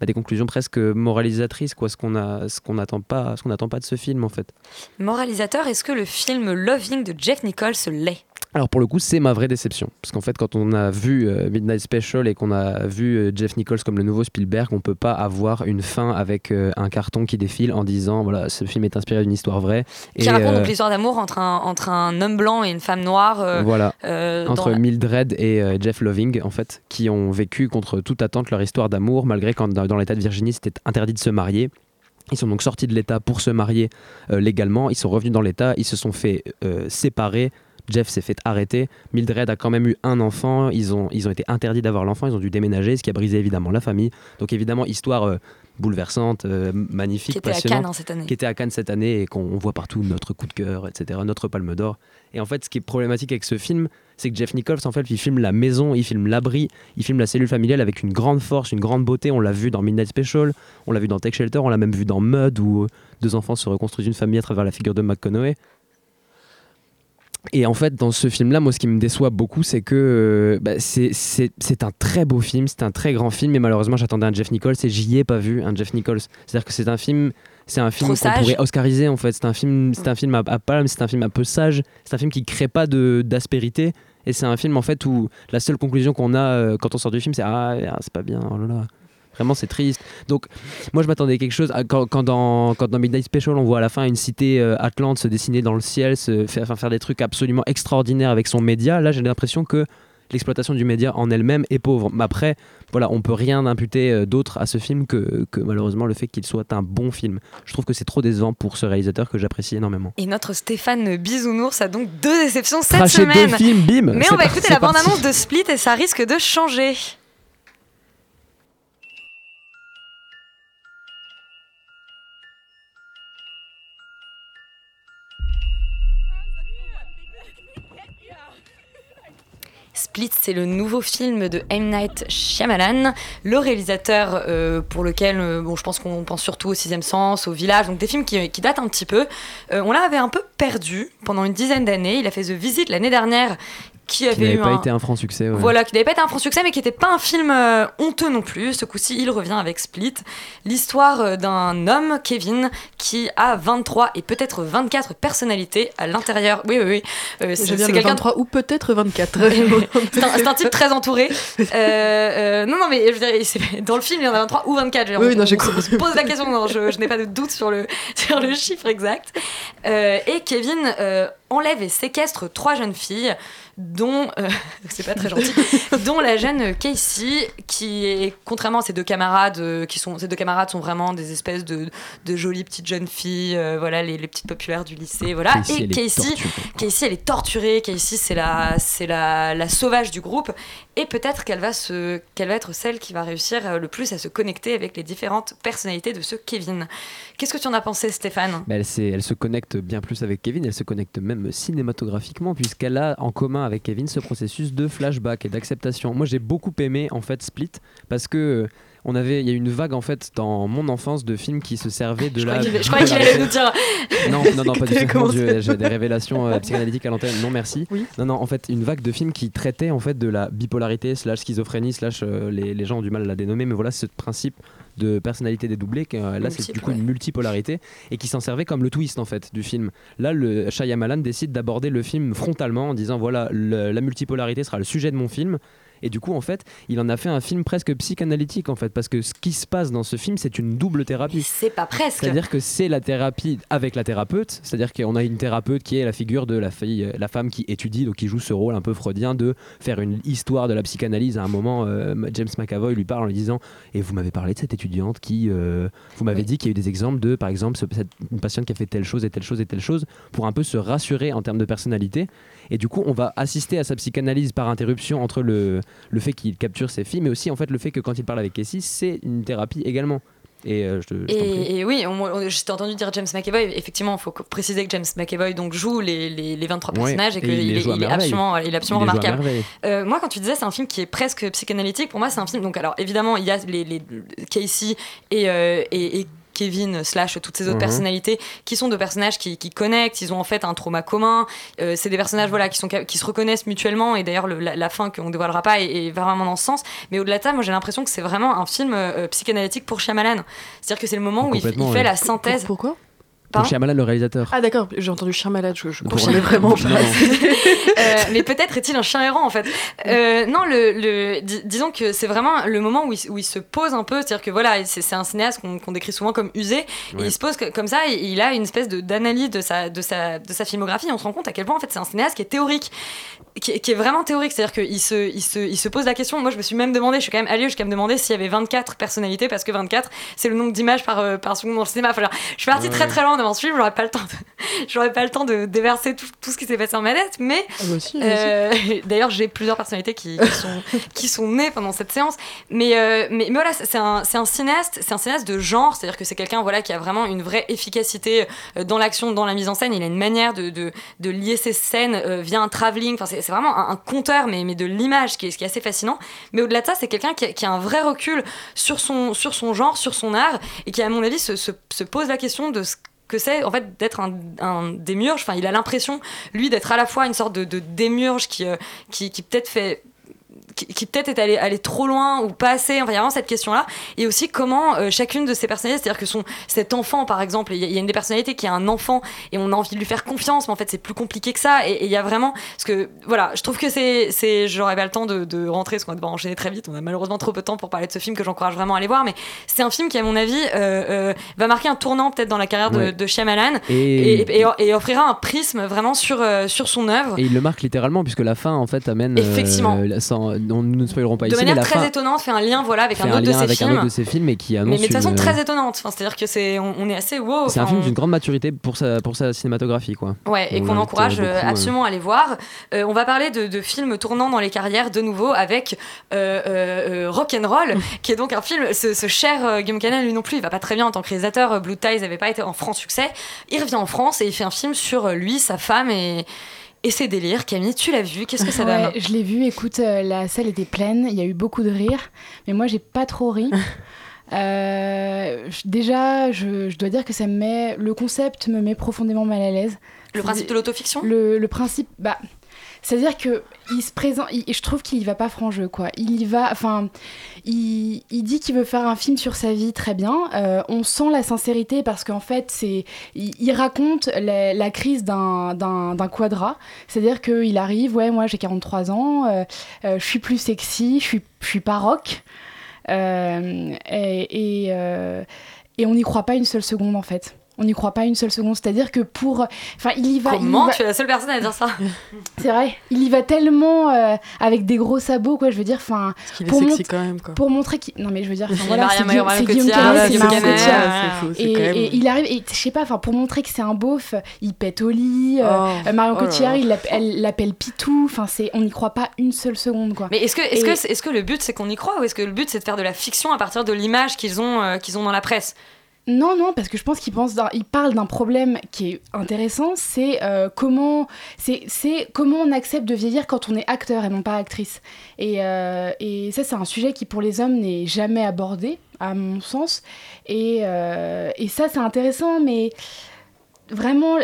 Speaker 5: Bah, des conclusions presque moralisatrices, quoi, ce qu'on a, n'attend pas, ce qu'on n'attend pas de ce film, en fait.
Speaker 2: Moralisateur, est-ce que le film Loving de Jeff Nichols l'est?
Speaker 5: Alors pour le coup, c'est ma vraie déception. Parce qu'en fait, quand on a vu euh, Midnight Special et qu'on a vu euh, Jeff Nichols comme le nouveau Spielberg, on peut pas avoir une fin avec euh, un carton qui défile en disant voilà, ce film est inspiré d'une histoire vraie.
Speaker 2: Qui
Speaker 5: Et,
Speaker 2: raconte
Speaker 5: euh,
Speaker 2: donc l'histoire d'amour entre un, entre un homme blanc et une femme noire.
Speaker 5: voilà.
Speaker 2: dans
Speaker 5: Entre Mildred et Jeff Loving, en fait, qui ont vécu contre toute attente leur histoire d'amour, malgré quand dans, dans l'état de Virginie, c'était interdit de se marier. Ils sont donc sortis de l'État pour se marier légalement. Ils sont revenus dans l'État. Ils se sont fait séparer. Jeff s'est fait arrêter. Mildred a quand même eu un enfant. Ils ont, ils ont été interdits d'avoir l'enfant. Ils ont dû déménager, ce qui a brisé évidemment la famille. Donc évidemment, histoire euh, bouleversante, euh, magnifique,
Speaker 2: Qui était à
Speaker 5: passionnante,
Speaker 2: Cannes, hein, cette année.
Speaker 5: Qui était à Cannes cette année et qu'on on voit partout notre coup de cœur, etc., notre palme d'or. Et en fait, ce qui est problématique avec ce film, c'est que Jeff Nichols, en fait, il filme la maison, il filme l'abri, il filme la cellule familiale avec une grande force, une grande beauté. On l'a vu dans Midnight Special, on l'a vu dans Tech Shelter, on l'a même vu dans Mud, où deux enfants se reconstruisent une famille à travers la figure de McConaughey. Et en fait, dans ce film-là, moi, ce qui me déçoit beaucoup, c'est que euh, bah, c'est- un très beau film, c'est un très grand film, mais malheureusement, j'attendais un Jeff Nichols et j'y ai pas vu un Jeff Nichols. C'est-à-dire que c'est un film, c'est un film qu'on pourrait oscariser en fait. C'est un film, c'est un film à, à palme, c'est un film un peu sage, c'est un film qui crée pas d'aspérité. Et c'est un film en fait où la seule conclusion qu'on a euh, quand on sort du film, c'est ah, ah, c'est pas bien, oh là là. Vraiment, c'est triste. Donc, moi, je m'attendais à quelque chose. à- Quand, quand dans, quand dans Midnight Special, on voit à la fin une cité euh, Atlante se dessiner dans le ciel, se faire, enfin, faire des trucs absolument extraordinaires avec son média. Là, j'ai l'impression que l'exploitation du média en elle-même est pauvre. Mais après, voilà, on peut rien imputer euh, d'autre à ce film que, que malheureusement le fait qu'il soit un bon film. Je trouve que c'est trop décevant pour ce réalisateur que j'apprécie énormément.
Speaker 2: Et notre Stéphane Bisounours a donc deux déceptions cette
Speaker 5: deux
Speaker 2: semaine.
Speaker 5: films, bim,
Speaker 2: Mais on va écouter la bande-annonce de Split et ça risque de changer. Split, c'est le nouveau film de M. Night Shyamalan, le réalisateur euh, pour lequel, euh, bon, je pense qu'on pense surtout au Sixième Sens, au Village, donc des films qui, datent un petit peu. Euh, on l'avait un peu perdu pendant une dizaine d'années. Il a fait The Visit l'année dernière, qui
Speaker 5: Qui
Speaker 2: avait
Speaker 5: n'avait pas
Speaker 2: un...
Speaker 5: été un franc succès. ouais.
Speaker 2: Voilà, qui n'avait pas été un franc succès, mais qui n'était pas un film euh, honteux non plus. Ce coup-ci, il revient avec Split. L'histoire euh, d'un homme, Kevin, qui a 23 et peut-être 24 personnalités à l'intérieur. Oui, oui, oui. Euh,
Speaker 6: de
Speaker 2: quelqu'un
Speaker 6: 23 ou peut-être 24. [laughs]
Speaker 2: c'est un, [laughs] c'est un type très entouré. Euh, euh, non, non, mais je veux dire, c'est- dans le film, il y en a 23 ou 24. Je veux dire,
Speaker 6: Oui,
Speaker 2: on,
Speaker 6: non, j'ai
Speaker 2: on on se pose la question, non, je, je n'ai pas de doute sur le, [laughs] sur le chiffre exact. Euh, et Kevin euh, enlève et séquestre trois jeunes filles, dont, euh, [laughs] c'est pas très gentil, dont la jeune Casey, qui est, contrairement à ses deux camarades, euh, qui sont, ses deux camarades sont vraiment des espèces de, de jolies petites jeunes filles, euh, voilà, les, les petites populaires du lycée, voilà.
Speaker 5: Casey,
Speaker 2: et Casey. Casey, elle est torturée. Casey, c'est la, c'est la, la sauvage du groupe. Et peut-être qu'elle va, se, qu'elle va être celle qui va réussir le plus à se connecter avec les différentes personnalités de ce Kevin. Qu'est-ce que tu en as pensé, Stéphane?
Speaker 5: Mais elle, elle se connecte bien plus avec Kevin, elle se connecte même cinématographiquement, puisqu'elle a en commun avec Kevin ce processus de flashback et d'acceptation. Moi, j'ai beaucoup aimé en fait Split, parce que euh, on avait, il y a eu une vague en fait dans mon enfance de films qui se servaient de
Speaker 2: Je
Speaker 5: la.
Speaker 2: qu'il- je
Speaker 5: la-
Speaker 2: qu'il allait nous dire. [laughs]
Speaker 5: Non, non, non, pas [laughs] du tout. J'ai des révélations euh, [laughs] psychanalytiques à l'antenne. Non, merci. Non, non, en fait, une vague de films qui traitaient en fait de la bipolarité slash schizophrénie slash euh, les, les gens ont du mal à la dénommer, mais voilà, ce principe de personnalité dédoublée, euh, là c'est du coup
Speaker 2: ouais.
Speaker 5: une multipolarité et qui s'en servait comme le twist en fait du film. Là, le Shyamalan décide d'aborder le film frontalement en disant voilà, le- la multipolarité sera le sujet de mon film. Et du coup, en fait, il en a fait un film presque psychanalytique, en fait, parce que ce qui se passe dans ce film, c'est une double thérapie.
Speaker 2: C'est pas presque.
Speaker 5: C'est-à-dire que c'est la thérapie avec la thérapeute, c'est-à-dire qu'on a une thérapeute qui est la figure de la, fille, euh, la femme qui étudie, donc qui joue ce rôle un peu freudien de faire une histoire de la psychanalyse. À un moment, euh, James McAvoy lui parle en lui disant Et vous m'avez parlé de cette étudiante qui. euh, vous m'avez dit qu'il y a eu des exemples de, par exemple, ce- cette- une patiente qui a fait telle chose et telle chose et telle chose, pour un peu se rassurer en termes de personnalité. Et du coup, on va assister à sa psychanalyse par interruption entre le, le fait qu'il capture ses filles, mais aussi en fait le fait que quand il parle avec Casey, c'est une thérapie également. Et euh, je, te-.
Speaker 2: Et, et oui, on, on- je t'ai entendu dire James McAvoy. Effectivement, il faut préciser que James McAvoy donc, joue les, les, les 23
Speaker 5: Ouais,
Speaker 2: personnages et qu'il est, il absolument, il est absolument
Speaker 5: Il
Speaker 2: remarquable. Euh, moi, quand tu disais c'est un film qui est presque psychanalytique, pour moi, c'est un film. Donc, alors évidemment, il y a les, les Casey et, euh, et, et Kevin slash toutes ces autres
Speaker 12: Mhm.
Speaker 2: personnalités qui sont deux personnages qui, qui connectent, ils ont en fait un trauma commun. Euh, c'est des personnages voilà qui sont qui se reconnaissent mutuellement et d'ailleurs le- la, la fin qu'on dévoilera pas est, est vraiment dans ce sens. Mais au-delà de ça, moi j'ai l'impression que c'est vraiment un film euh, psychanalytique pour Shyamalan. C'est-à-dire que c'est le moment où il, fait
Speaker 5: ouais.
Speaker 2: la synthèse.
Speaker 6: Pourquoi?
Speaker 5: Pour Shyamalan, le réalisateur.
Speaker 6: Ah d'accord, j'ai entendu chien malade, je, je
Speaker 5: Pour
Speaker 6: comprenais
Speaker 5: Shyamalan.
Speaker 6: vraiment
Speaker 5: Non,
Speaker 6: pas.
Speaker 5: non. [laughs]
Speaker 2: Euh, mais peut-être est-il un chien errant en fait. Euh, non, le, le- dis- disons que c'est vraiment le moment où il, où il se pose un peu, c'est-à-dire que voilà, c'est c'est un cinéaste qu'on qu'on décrit souvent comme usé, et il se pose que- comme ça, et il a une espèce de- d'analyse de sa, de, sa, de sa filmographie, et on se rend compte à quel point en fait c'est un cinéaste qui est théorique, qui, est- qui est vraiment théorique, c'est-à-dire qu'il se, il se, il se pose la question, moi je me suis même demandé, je suis quand même allée jusqu'à me demander s'il y avait 24 personnalités, parce que 24 c'est le nombre d'images par, euh, par seconde dans le cinéma, Enfin, je suis partie
Speaker 12: Ouais,
Speaker 2: très très loin dans ce film, j'aurais pas le temps de, [laughs] j'aurais pas le temps de déverser tout, tout ce qui s'est passé en ma tête, mais
Speaker 6: Ah, moi aussi,
Speaker 2: euh, [laughs] D'ailleurs, j'ai plusieurs personnalités qui, qui sont, [laughs] qui sont nées pendant cette séance. Mais, euh, mais, mais voilà, c'est un, c'est un cinéaste, c'est un cinéaste de genre, c'est-à-dire que c'est quelqu'un voilà, qui a vraiment une vraie efficacité euh, dans l'action, dans la mise en scène. Il a une manière de, de, de lier ses scènes via un travelling. Enfin, c'est c'est vraiment un, un conteur, mais, mais de l'image, qui est, ce qui est assez fascinant. Mais au-delà de ça, c'est quelqu'un qui, a- qui a un vrai recul sur son, sur son genre, sur son art, et qui, à mon avis, se, se, se pose la question de ce que c'est en fait d'être un, un démiurge. Enfin, il a l'impression, lui, d'être à la fois une sorte de, de démiurge qui, euh, qui, qui peut-être fait qui, qui peut-être est allé, allé trop loin ou pas assez. Enfin, il y a vraiment cette question-là. Et aussi comment euh, chacune de ces personnalités, c'est-à-dire que son, cet enfant, par exemple, il y, a- il y a une des personnalités qui a un enfant et on a envie de lui faire confiance, mais en fait, c'est plus compliqué que ça. Et il y a vraiment. Parce que, voilà, je trouve que c'est. c'est J'aurais pas le temps de, de rentrer, parce qu'on va devoir enchaîner très vite. On a malheureusement trop peu de temps pour parler de ce film que j'encourage vraiment à aller voir. Mais c'est un film qui, à mon avis, euh, euh, va marquer un tournant peut-être dans la carrière de,
Speaker 5: Ouais.
Speaker 2: de Shyamalan
Speaker 5: Et-
Speaker 2: et, et- et offrira un prisme vraiment sur, sur son œuvre.
Speaker 5: Et il le marque littéralement, puisque la fin, en fait, amène.
Speaker 2: Effectivement.
Speaker 5: sans- on- nous ne spoilerons pas
Speaker 2: de
Speaker 5: ici, mais
Speaker 2: manière
Speaker 5: la
Speaker 2: très
Speaker 5: fin
Speaker 2: étonnante, fait un lien voilà, avec un autre de
Speaker 5: lien
Speaker 2: ses
Speaker 5: avec
Speaker 2: films.
Speaker 5: un autre de ses films et qui
Speaker 2: mais,
Speaker 5: annonce.
Speaker 2: mais de façon
Speaker 5: une-
Speaker 2: très étonnante. Enfin, C'est-à-dire que c'est, on, on est assez wow.
Speaker 5: C'est un film d'une grande maturité pour sa, pour sa cinématographie, quoi.
Speaker 2: Ouais, et
Speaker 5: On
Speaker 2: qu'on encourage
Speaker 5: euh,
Speaker 2: euh,
Speaker 5: beaucoup,
Speaker 2: absolument à aller voir. Euh, on va parler de, de films tournant dans les carrières de nouveau avec euh, Rock'n'Roll, [laughs] qui est donc un film, ce, ce cher Guillaume Canet, lui non plus, il va pas très bien en tant que réalisateur. Blue Ties n'avait pas été en franc succès. Il revient en France et il fait un film sur lui, sa femme et, et ses délires. Camille, tu l'as vu Qu'est-ce que ça donne
Speaker 3: Ouais, je l'ai vu, écoute, euh, la salle était pleine, il y a eu beaucoup de rires, mais moi j'ai pas trop ri. [laughs] Euh, déjà, je, je dois dire que ça me met. Le concept me met profondément mal à l'aise.
Speaker 2: Le principe de l'autofiction?
Speaker 3: Le, le principe, bah. C'est-à-dire que il se présente, il- je trouve qu'il y va pas franc jeu quoi. Il y va, enfin, il, dit qu'il veut faire un film sur sa vie très bien. Euh, on sent la sincérité parce qu'en fait c'est, il, raconte la, crise d'un d'un quadra. C'est-à-dire qu'il arrive, ouais, moi j'ai 43 ans, euh, euh, je suis plus sexy, je suis, je suis pas rock. Et, et on n'y croit pas une seule seconde en fait. On n'y croit pas une seule seconde. C'est-à-dire que pour. Enfin, il y va. il y
Speaker 2: Comment
Speaker 3: va-
Speaker 2: Tu es la seule personne à dire ça [laughs]
Speaker 3: c'est vrai, il y va tellement euh, avec des gros sabots, quoi. Je veux dire, enfin,
Speaker 6: qu'il est
Speaker 3: pour
Speaker 6: sexy
Speaker 3: mont-
Speaker 6: quand même, quoi.
Speaker 3: Pour montrer qu'il, non mais je veux dire, voilà, c'est Guillaume, Guillaume
Speaker 2: Cotillard,
Speaker 3: Canet, c'est
Speaker 2: Guillaume
Speaker 3: Marion
Speaker 2: Canet,
Speaker 3: Cotillard.
Speaker 2: ouais, c'est faux, c'est
Speaker 3: Et, et il arrive, et je sais pas, enfin, pour montrer que c'est un beauf, il pète au lit. euh,
Speaker 2: Oh.
Speaker 3: euh, Marion
Speaker 2: Oh
Speaker 3: Cotillard,
Speaker 2: là.
Speaker 3: il l'appelle- elle l'appelle Pitou. Enfin, c'est, on n'y croit pas une seule seconde, quoi.
Speaker 2: Mais est-ce que, est-ce,
Speaker 3: Et-
Speaker 2: que, est-ce que le but c'est qu'on y croit ou est-ce que le but c'est de faire de la fiction à partir de l'image qu'ils ont, euh, qu'ils ont dans la presse?
Speaker 3: Non, non, parce que je pense qu'il pense, d'un- il parle d'un problème qui est intéressant, c'est euh, comment, c'est, comment on accepte de vieillir quand on est acteur et non pas actrice. Et, euh, et ça, c'est un sujet qui pour les hommes n'est jamais abordé, à mon sens. Et, euh, et ça, c'est intéressant, mais vraiment,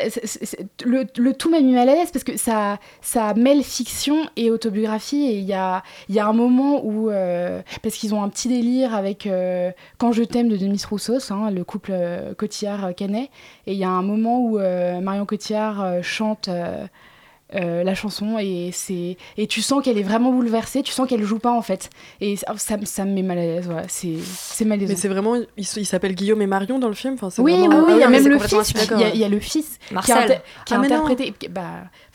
Speaker 3: le, tout m'a mis mal à l'aise parce que ça, ça mêle fiction et autobiographie. Et il y a, y a un moment où. euh, parce qu'ils ont un petit délire avec euh, Quand je t'aime de Demis Roussos, hein, le couple euh, Cotillard-Canet. Et il y a un moment où Marion Cotillard chante. Euh, euh, la chanson et c'est et tu sens qu'elle est vraiment bouleversée tu sens qu'elle joue pas en fait et ça, ça, ça me met mal à l'aise voilà c'est c'est malaisant
Speaker 6: Mais c'est vraiment, il, s'appelle Guillaume et Marion dans le film. Enfin, c'est
Speaker 3: oui, oui,
Speaker 6: vraiment-
Speaker 3: oui,
Speaker 6: Ah
Speaker 3: il y a même le fils. Il y, y a le fils qui a, inter- qui a
Speaker 2: Ah,
Speaker 3: interprété. qui- Bah,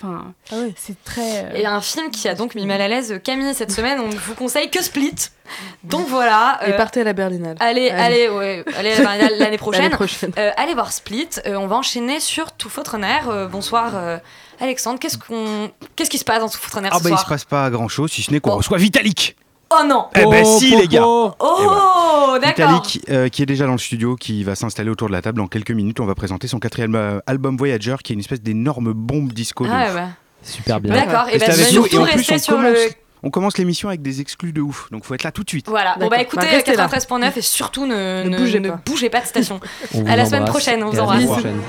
Speaker 3: enfin, c'est très. euh,
Speaker 2: Et un film qui a donc mis mal à l'aise Camille cette [laughs] semaine, on ne vous conseille que Split. Donc voilà.
Speaker 6: Et
Speaker 2: euh,
Speaker 6: partez à la Berlinale.
Speaker 2: Allez,
Speaker 6: Allez.
Speaker 2: allez, ouais, allez à la Berlinale l'année [laughs] prochaine.
Speaker 6: L'année prochaine.
Speaker 2: Euh, allez voir Split. Euh, on va enchaîner sur Tout Fautre Nerf. Euh, bonsoir euh, Alexandre. Qu'est-ce qu'on, qu'est-ce qui se passe dans Fautre Nerf
Speaker 12: Ah
Speaker 2: ce
Speaker 12: bah il
Speaker 2: soir
Speaker 12: se passe pas grand chose si ce n'est qu'on reçoit Vitalik.
Speaker 2: Oh non
Speaker 12: Eh ben si, les gars
Speaker 2: Oh,
Speaker 12: Italie
Speaker 2: d'accord
Speaker 12: qui, euh, qui est déjà dans le studio, qui va s'installer autour de la table dans quelques minutes. On va présenter son quatrième euh, album Voyager, qui est une espèce d'énorme bombe disco. de
Speaker 2: Ah
Speaker 12: ouf.
Speaker 2: bah.
Speaker 5: Super bien.
Speaker 2: D'accord, et
Speaker 12: Restez
Speaker 2: ben
Speaker 12: avec nous.
Speaker 2: surtout
Speaker 12: en plus,
Speaker 2: rester
Speaker 12: on
Speaker 2: sur
Speaker 12: commence,
Speaker 2: le...
Speaker 12: on commence l'émission avec des exclus de ouf, donc faut être là tout de suite.
Speaker 2: Voilà, bon bah écoutez
Speaker 6: Bah, restez là.
Speaker 2: 93.9 et surtout ne,
Speaker 6: Ne
Speaker 2: ne-
Speaker 6: bougez
Speaker 2: ne
Speaker 6: pas.
Speaker 2: bougez pas de station. [laughs]
Speaker 5: On vous
Speaker 2: à la semaine prochaine, on vous
Speaker 5: et à la
Speaker 2: embrasse.
Speaker 5: semaine prochaine.